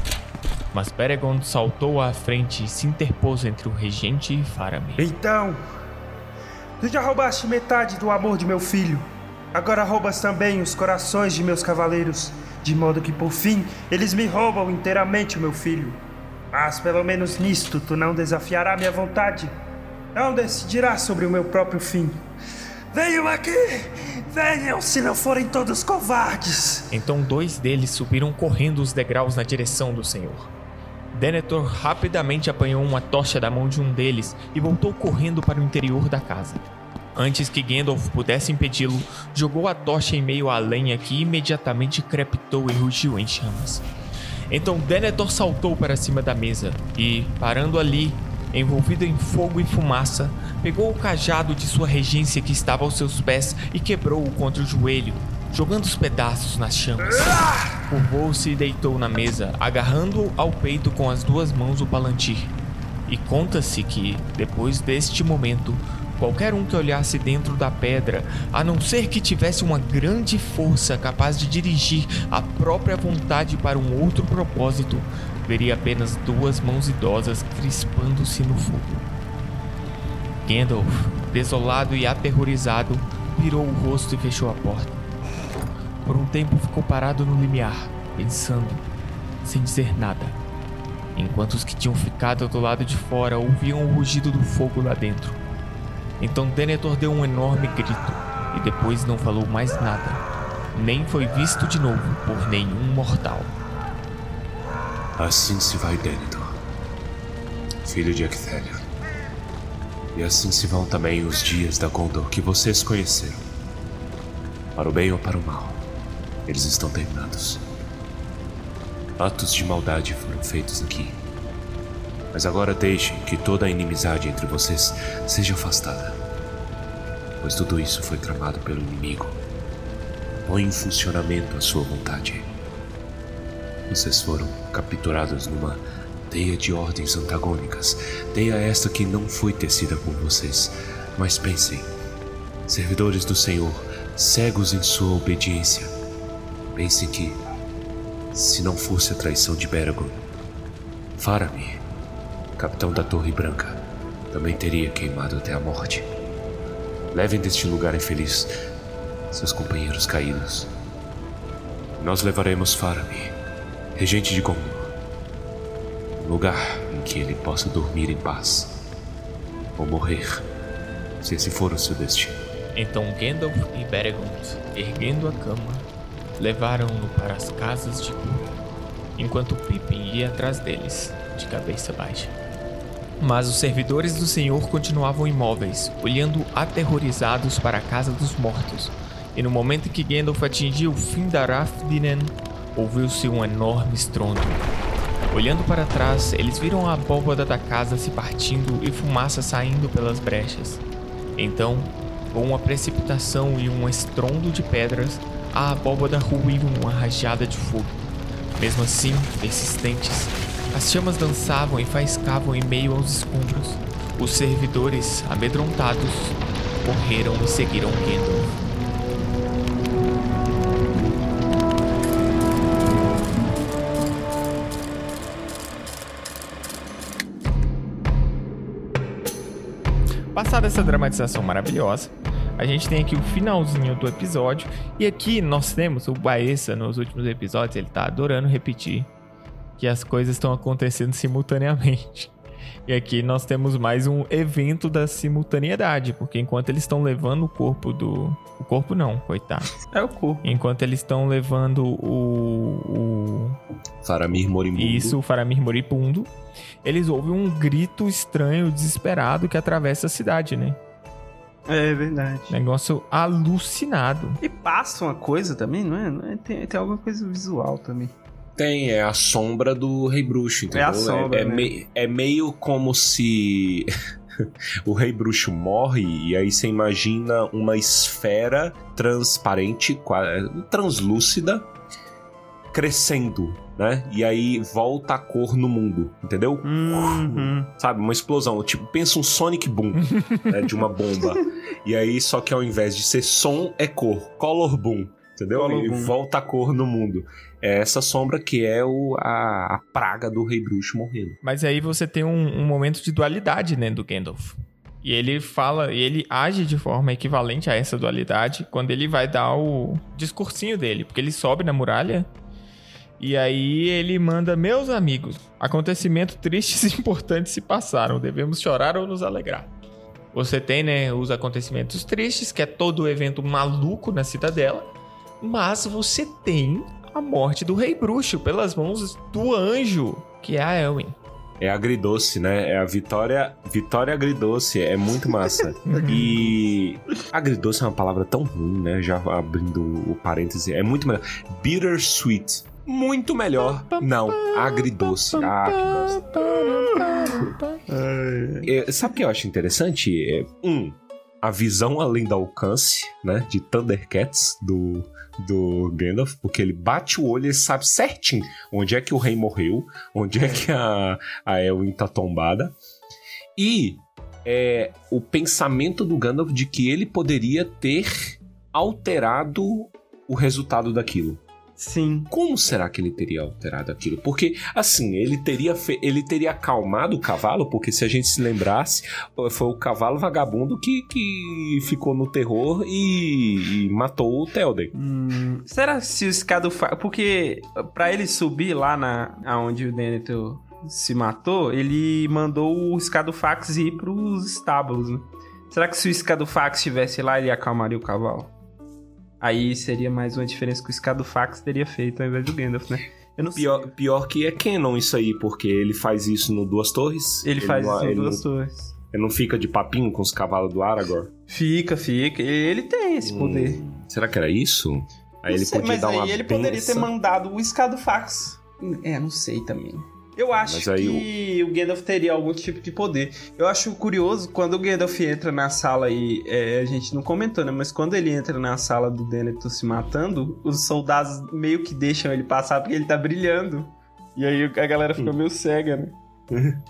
Mas Beregond saltou à frente e se interpôs entre o regente e Faramir. Então, tu já roubaste metade do amor de meu filho. Agora roubas também os corações de meus cavaleiros, de modo que por fim eles me roubam inteiramente o meu filho. Mas pelo menos nisto tu não desafiará minha vontade. Não decidirás sobre o meu próprio fim. Venham aqui! Venham, se não forem todos covardes! Então dois deles subiram correndo os degraus na direção do senhor. Denethor rapidamente apanhou uma tocha da mão de um deles e voltou correndo para o interior da casa. Antes que Gandalf pudesse impedi-lo, jogou a tocha em meio à lenha que imediatamente crepitou e rugiu em chamas. Então Denethor saltou para cima da mesa e, parando ali, envolvido em fogo e fumaça, pegou o cajado de sua regência que estava aos seus pés e quebrou-o contra o joelho, jogando os pedaços nas chamas. Curvou-se e deitou na mesa, agarrando ao peito com as duas mãos o palantir. E conta-se que, depois deste momento, Qualquer um que olhasse dentro da pedra, a não ser que tivesse uma grande força capaz de dirigir a própria vontade para um outro propósito, veria apenas duas mãos idosas crispando-se no fogo. Gandalf, desolado e aterrorizado, virou o rosto e fechou a porta. Por um tempo ficou parado no limiar, pensando, sem dizer nada, enquanto os que tinham ficado do lado de fora ouviam o rugido do fogo lá dentro. Então Denethor deu um enorme grito e depois não falou mais nada, nem foi visto de novo por nenhum mortal. Assim se vai Denethor, filho de Ecthelion. E assim se vão também os dias da Gondor que vocês conheceram. Para o bem ou para o mal, eles estão terminados. Atos de maldade foram feitos aqui. Mas agora deixem que toda a inimizade entre vocês seja afastada. Pois tudo isso foi tramado pelo inimigo. Põe em funcionamento a sua vontade. Vocês foram capturados numa teia de ordens antagônicas. Teia esta que não foi tecida por vocês. Mas pensem, servidores do Senhor, cegos em sua obediência. Pensem que, se não fosse a traição de Beragon, Faramir, capitão da Torre Branca, também teria queimado até a morte. Levem deste lugar infeliz seus companheiros caídos. Nós levaremos Faramir, regente de Gondor, um lugar em que ele possa dormir em paz ou morrer, se esse for o seu destino. Então Gandalf e Beregond, erguendo a cama, levaram-no para as casas de Guru, enquanto Pippin ia atrás deles, de cabeça baixa. Mas os servidores do Senhor continuavam imóveis, olhando aterrorizados para a casa dos mortos. E no momento em que Gandalf atingiu o fim da Rafdinen, ouviu-se um enorme estrondo. Olhando para trás, eles viram a abóbada da casa se partindo e fumaça saindo pelas brechas. Então, com uma precipitação e um estrondo de pedras, a abóbada ruiu uma rajada de fogo. Mesmo assim, persistentes, as chamas dançavam e faiscavam em meio aos escombros. Os servidores, amedrontados, correram e seguiram Gandalf. Passada essa dramatização maravilhosa, a gente tem aqui o finalzinho do episódio. E aqui nós temos o Baessa nos últimos episódios, ele tá adorando repetir que as coisas estão acontecendo simultaneamente. E aqui nós temos mais um evento da simultaneidade, porque enquanto eles estão levando o corpo do. O corpo não, coitado. É o corpo. Enquanto eles estão levando o. o... Faramir moribundo. Isso, o Faramir moribundo. Eles ouvem um grito estranho, desesperado, que atravessa a cidade, né? É verdade. Negócio alucinado. E passa uma coisa também, não é? Não é? Tem, tem alguma coisa visual também. Tem, é a sombra do Rei Bruxo, entendeu? É a sombra, é, né? mei- é meio como se o Rei Bruxo morre e aí você imagina uma esfera transparente, translúcida, crescendo né? E aí volta a cor no mundo, entendeu? Uhum. Sabe, uma explosão. Tipo, pensa um Sonic Boom né, de uma bomba. E aí, só que ao invés de ser som, é cor. Color Boom. Entendeu? Color e volta a cor no mundo. É essa sombra que é o, a, a praga do Rei Bruxo morrendo. Mas aí você tem um, um momento de dualidade, né, do Gandalf. E ele fala, e ele age de forma equivalente a essa dualidade quando ele vai dar o discursinho dele. Porque ele sobe na muralha e aí ele manda: Meus amigos, acontecimentos tristes e importantes se passaram. Devemos chorar ou nos alegrar. Você tem, né, os acontecimentos tristes, que é todo o evento maluco na cidadela. Mas você tem a morte do Rei Bruxo pelas mãos do anjo, que é a Elwin. É agridoce, né? É a vitória, vitória agridoce. É muito massa. e agridoce é uma palavra tão ruim, né? Já abrindo o parêntese. É muito melhor. Bittersweet. Muito melhor. Não, agridoce. Ah, que. É, sabe o que eu acho interessante? É, um, a visão além do alcance, né? De Thundercats do, do Gandalf, porque ele bate o olho e sabe certinho onde é que o rei morreu, onde é que a, a Elwin tá tombada. E é, o pensamento do Gandalf de que ele poderia ter alterado o resultado daquilo. Sim. Como será que ele teria alterado aquilo? Porque, assim, ele teria, fe... ele teria acalmado o cavalo, porque se a gente se lembrasse, foi o cavalo vagabundo que, que ficou no terror e, e matou o Telden. Hum, será que se o Scadufax... Porque pra ele subir lá na aonde o Denethor se matou, ele mandou o Scadufax ir pros estábulos, né? Será que se o Scadufax estivesse lá, ele acalmaria o cavalo? Aí seria mais uma diferença que o Scadufax teria feito ao invés do Gandalf, né? Eu não Pior, pior que é canon isso aí, porque ele faz isso no Duas Torres. sei. Ele, faz não- isso em ele duas não, torres. ele não fica de papinho com os cavalos do Aragorn. Fica, fica. Ele tem esse poder. Hum, será que era isso? Aí Não ele sei, podia mas dar aí uma ele poderia ter mandado o Scadufax. É, não sei também. Eu acho aí que o... Gandalf teria algum tipo de poder. Eu acho curioso quando o Gandalf entra na sala e é, a gente não comentou, né? Mas quando ele entra na sala do Denethor se matando, os soldados meio que deixam ele passar porque ele tá brilhando. E aí a galera fica meio cega, né?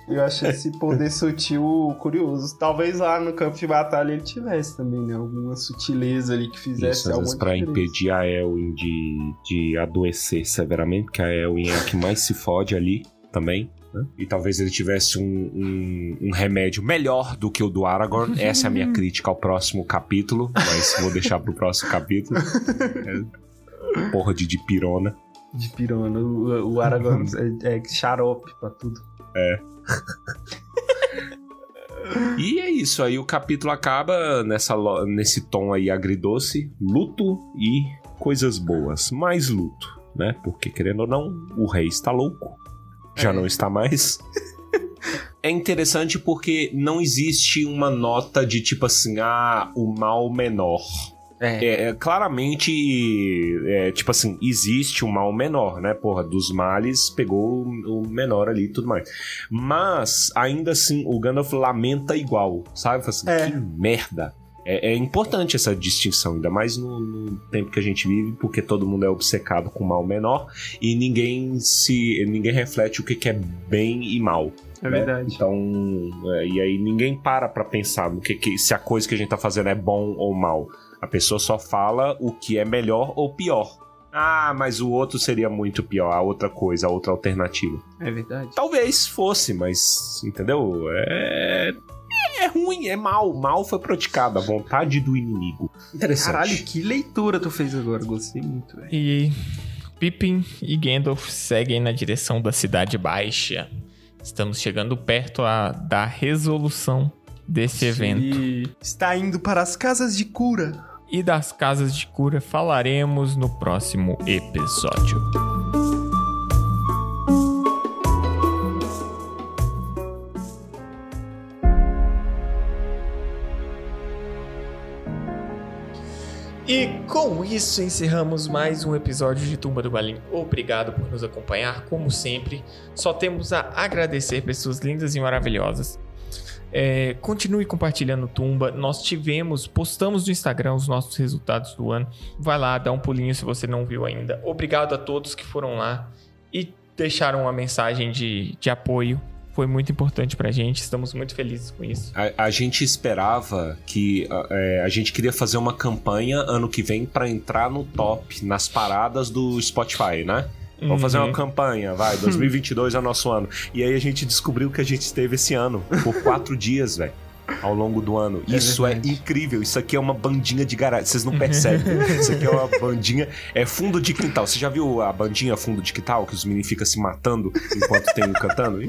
Eu acho esse poder sutil curioso. Talvez lá no campo de batalha ele tivesse também, né? Alguma sutileza ali que fizesse Isso, às vezes pra diferença. impedir a Elwin de, de adoecer severamente, porque a Elwin é a que mais se fode ali também. né? E talvez ele tivesse um, um, um remédio melhor do que o do Aragorn. Essa é a minha crítica ao próximo capítulo, mas vou deixar pro próximo capítulo. É, porra de dipirona. De pirona. O, o Aragorn é, é xarope pra tudo. E é isso, aí o capítulo acaba nessa, nesse tom aí agridoce, luto e coisas boas. Mais luto, né? Porque, querendo ou não, o rei está louco. Já É. não está mais. É interessante porque não existe uma nota de tipo assim, ah, o mal menor. É. É, é, claramente, é, tipo assim, existe um mal menor, né? Porra, dos males pegou o o menor ali e tudo mais. Mas, ainda assim, o Gandalf lamenta igual, sabe? Fala assim, É. que merda. É, é importante essa distinção, ainda mais no, no tempo que a gente vive, porque todo mundo é obcecado com o mal menor e ninguém se. ninguém reflete o que, que é bem e mal. É né? verdade. Então, é, e aí ninguém para pra pensar no que, que se a coisa que a gente tá fazendo é bom ou mal. A pessoa só fala o que é melhor ou pior. Ah, mas o outro seria muito pior, a outra coisa, a outra alternativa. É verdade. Talvez fosse, mas entendeu? É ruim, é mal, mal foi praticado, a vontade do inimigo. Interessante. Caralho, que leitura tu fez agora. Gostei muito, velho. E Pippin e Gandalf seguem na direção da Cidade Baixa. Estamos chegando perto a, da resolução desse evento. E está indo para as casas de cura. E das casas de cura falaremos no próximo episódio. E com isso encerramos mais um episódio de Tumba do Balim. Obrigado por nos acompanhar, como sempre. Só temos a agradecer pessoas lindas e maravilhosas. É, continue compartilhando Tumba. Nós tivemos, postamos no Instagram os nossos resultados do ano. Vai lá, dá um pulinho se você não viu ainda. Obrigado a todos que foram lá e deixaram uma mensagem de, de apoio. Foi muito importante pra gente, estamos muito felizes com isso. A, a gente esperava que. é, a gente queria fazer uma campanha ano que vem pra entrar no top, nas paradas do Spotify, né? Vamos fazer uma Uhum. campanha, vai, 2022 é nosso ano. E aí a gente descobriu que a gente teve esse ano, por quatro dias, velho. Ao longo do ano. Isso é incrível. Isso aqui é uma bandinha de garagem. Vocês não percebem. Isso aqui é uma bandinha. É fundo de quintal. Você já viu a bandinha fundo de quintal? Que os meninos ficam se matando enquanto tem um cantando?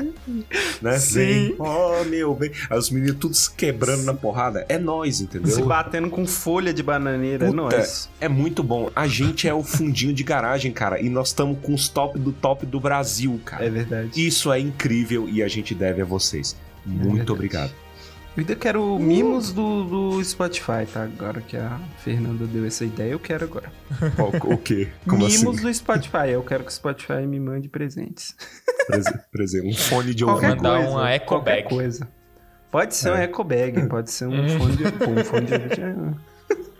né? Sim. Vem, oh, meu, vem. Aí os meninos tudo se quebrando na porrada. É nós, entendeu? Se batendo com folha de bananeira, é Puta, nóis. é muito bom. A gente é o fundinho de garagem, cara. E nós estamos com os top do top do Brasil, cara. É verdade. Isso é incrível e a gente deve a vocês. Muito verdade. obrigado. Eu ainda quero mimos do, do Spotify, tá? Agora que a Fernanda deu essa ideia, eu quero agora. O, o quê? Como mimos assim? do Spotify. Eu quero que o Spotify me mande presentes. Prese- Prese- um fone de ouvido. Mandar uma eco qualquer bag. coisa. Pode ser um É. eco bag, pode ser um fone de um fone de ouvido.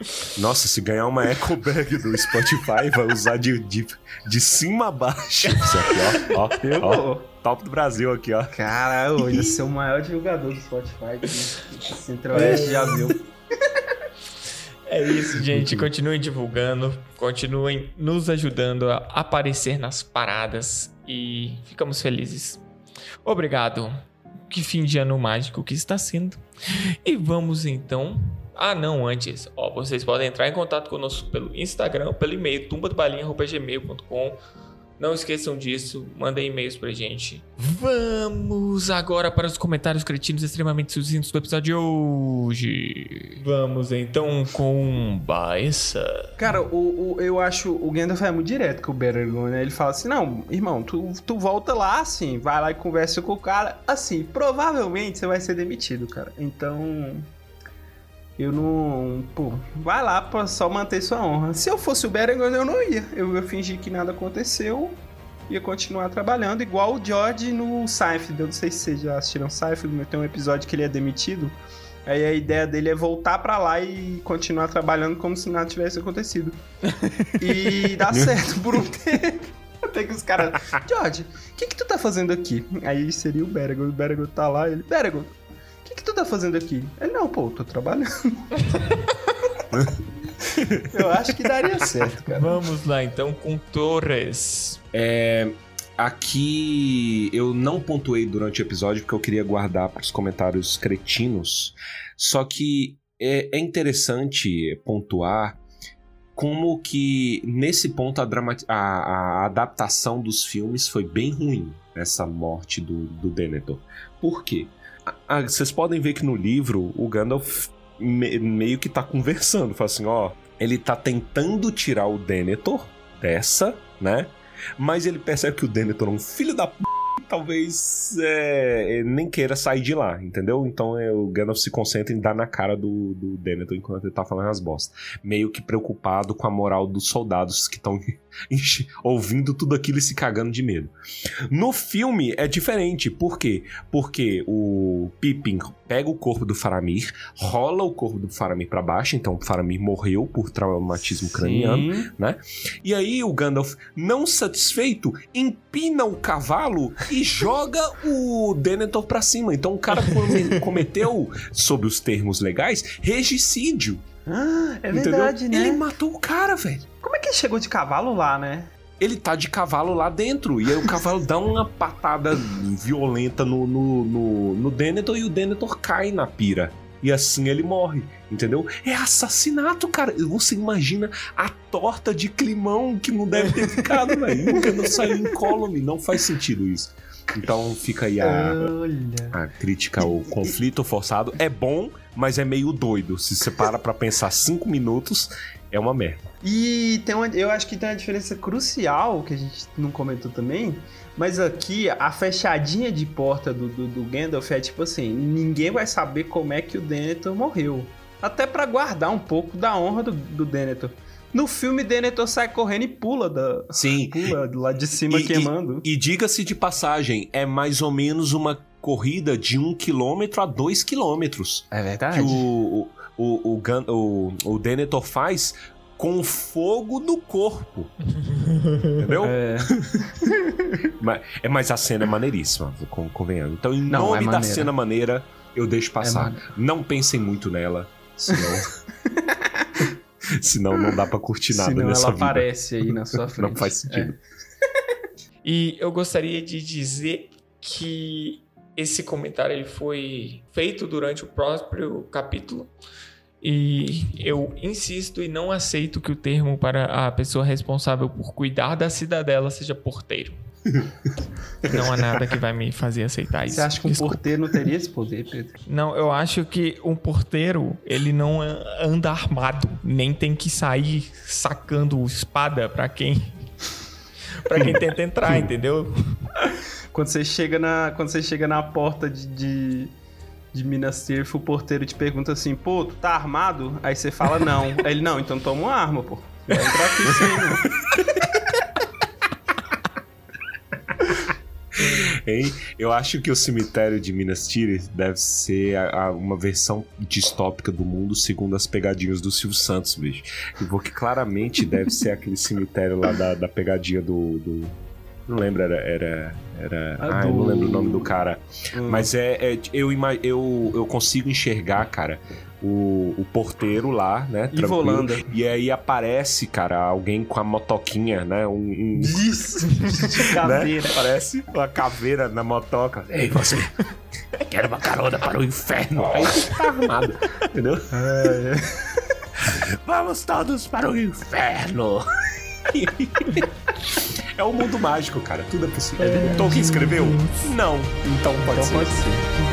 É- Nossa, se ganhar uma eco bag do Spotify, vai usar de, de, de cima a baixo. Isso aqui, ó. ó, Eu ó. vou. Top do Brasil aqui, ó. Cara, eu ia ser o maior divulgador do Spotify que que o Centro-Oeste já viu. É isso, gente. Continuem divulgando, continuem nos ajudando a aparecer nas paradas e ficamos felizes. Obrigado. Que fim de ano mágico que está sendo. E vamos então. Ah, não, antes. Ó, vocês podem entrar em contato conosco pelo Instagram, pelo e-mail tumbadobalinha.gmail.com. Não esqueçam disso, mandem e-mails pra gente. Vamos agora para os comentários cretinos extremamente sucintos do episódio de hoje. Vamos então com Baessa. Cara, o, o- eu acho o Gandalf é muito direto com o Beregond, né? Ele fala assim: não, irmão, tu, tu volta lá, assim, vai lá e conversa com o cara. Assim, provavelmente você vai ser demitido, cara. Então. Eu não. Pô, vai lá pra só manter sua honra. Se eu fosse o Beregond, eu não ia. Eu ia fingir que nada aconteceu. Ia continuar trabalhando, igual o George no Seinfeld. Eu não sei se vocês já assistiram Seinfeld, mas tem um episódio que ele é demitido. Aí a ideia dele é voltar pra lá e continuar trabalhando como se nada tivesse acontecido. E dá certo por um tempo. Até que os caras. George, o que, que tu tá fazendo aqui? Aí seria o Beregond. O Beregond tá lá, ele. Beregond, o que, que tu tá fazendo aqui? Ele, não, pô, eu tô trabalhando. eu acho que daria certo, cara. Vamos lá então com Torres. É, aqui eu não pontuei durante o episódio porque eu queria guardar para os comentários cretinos. Só que é, é interessante pontuar como que nesse ponto a, drama- a- a adaptação dos filmes foi bem ruim essa morte do, do Denethor. Por quê? Vocês podem ver que no livro o Gandalf me- meio que tá conversando, fala assim, ó, ele tá tentando tirar o Denethor dessa, né? Mas ele percebe que o Denethor é um filho da p... Talvez é, ele nem queira sair de lá, entendeu? Então é, o Gandalf se concentra em dar na cara do, do Denethor enquanto ele tá falando as bostas. Meio que preocupado com a moral dos soldados que estão ouvindo tudo aquilo e se cagando de medo. No filme é diferente. Por quê? Porque o Pippin pega o corpo do Faramir, rola o corpo do Faramir pra baixo, então o Faramir morreu por traumatismo craniano. Sim. E aí o Gandalf, não satisfeito, empina o cavalo e joga o Denethor pra cima. Então o cara come- cometeu, sob os termos legais, regicídio. Ah, é entendeu? verdade, né? Ele matou o cara, velho. Como é que ele chegou de cavalo lá, né? Ele tá de cavalo lá dentro. E aí o cavalo dá uma patada violenta no, no, no, no Denethor e o Denethor cai na pira. E assim ele morre, entendeu? É assassinato, cara. Você imagina a torta de climão que não deve ter ficado, velho. Nunca não saiu incólume. Não faz sentido isso. Então fica aí a, a crítica ao conflito forçado. É bom, mas é meio doido. Se você para pra pensar cinco minutos, é uma merda. E tem uma, eu acho que tem uma diferença crucial que a gente não comentou também. Mas aqui, a fechadinha de porta do, do, do Gandalf é tipo assim: ninguém vai saber como é que o Denethor morreu. Até pra guardar um pouco da honra do, do Denethor. No filme, Denethor sai correndo e pula da. Sim. Pula lá de cima E- e- queimando. E diga-se de passagem, é mais ou menos uma corrida de um quilômetro a dois quilômetros É verdade. que o, o, o, o, o Denethor faz com fogo no corpo. Entendeu? É. Mas, é, mas a cena é maneiríssima, con- convenhamos. Então, em Não, nome é da cena maneira, eu deixo passar. maneiro. não pensem muito nela, senão. senão não dá pra curtir nada Senão nessa ela vida. aparece aí na sua frente. Não faz sentido. E eu gostaria de dizer que esse comentário ele foi feito durante o próprio capítulo. E eu insisto e não aceito que o termo para a pessoa responsável por cuidar da cidadela seja porteiro. Não há nada que vai me fazer aceitar isso. Você acha que um Desculpa. porteiro não teria esse poder, Pedro? Não, eu acho que um porteiro, ele não anda armado, nem tem que sair sacando espada pra quem para quem tenta entrar, entendeu? Quando você chega na, quando você chega na porta de, de, de Minas Tirith, o porteiro te pergunta assim, pô, tu tá armado? Aí você fala não. Aí ele, não, então toma uma arma, pô. Vai entrar aqui não. Hein? Eu acho que o cemitério de Minas Tirith deve ser a- a- uma versão distópica do mundo segundo as pegadinhas do Silvio Santos, bicho. Porque claramente deve ser aquele cemitério lá da, da pegadinha do. do- Não lembro, era. era, era Ah, eu não lembro o nome do cara. Hum. Mas é. é- eu, eu, eu consigo enxergar, cara, o, o porteiro lá, né? tranquilo. Ivolanda. E aí aparece, cara, alguém com a motoquinha, né? Um, um- Isso, de caveira. né? Parece uma caveira na motoca. Ei, você! Quero uma carona para o inferno! Aí tá armado, entendeu? Vamos todos para o inferno! É um mundo mágico, cara. Tudo é possível. O Tolkien escreveu? Não. Então pode Então ser. pode ser.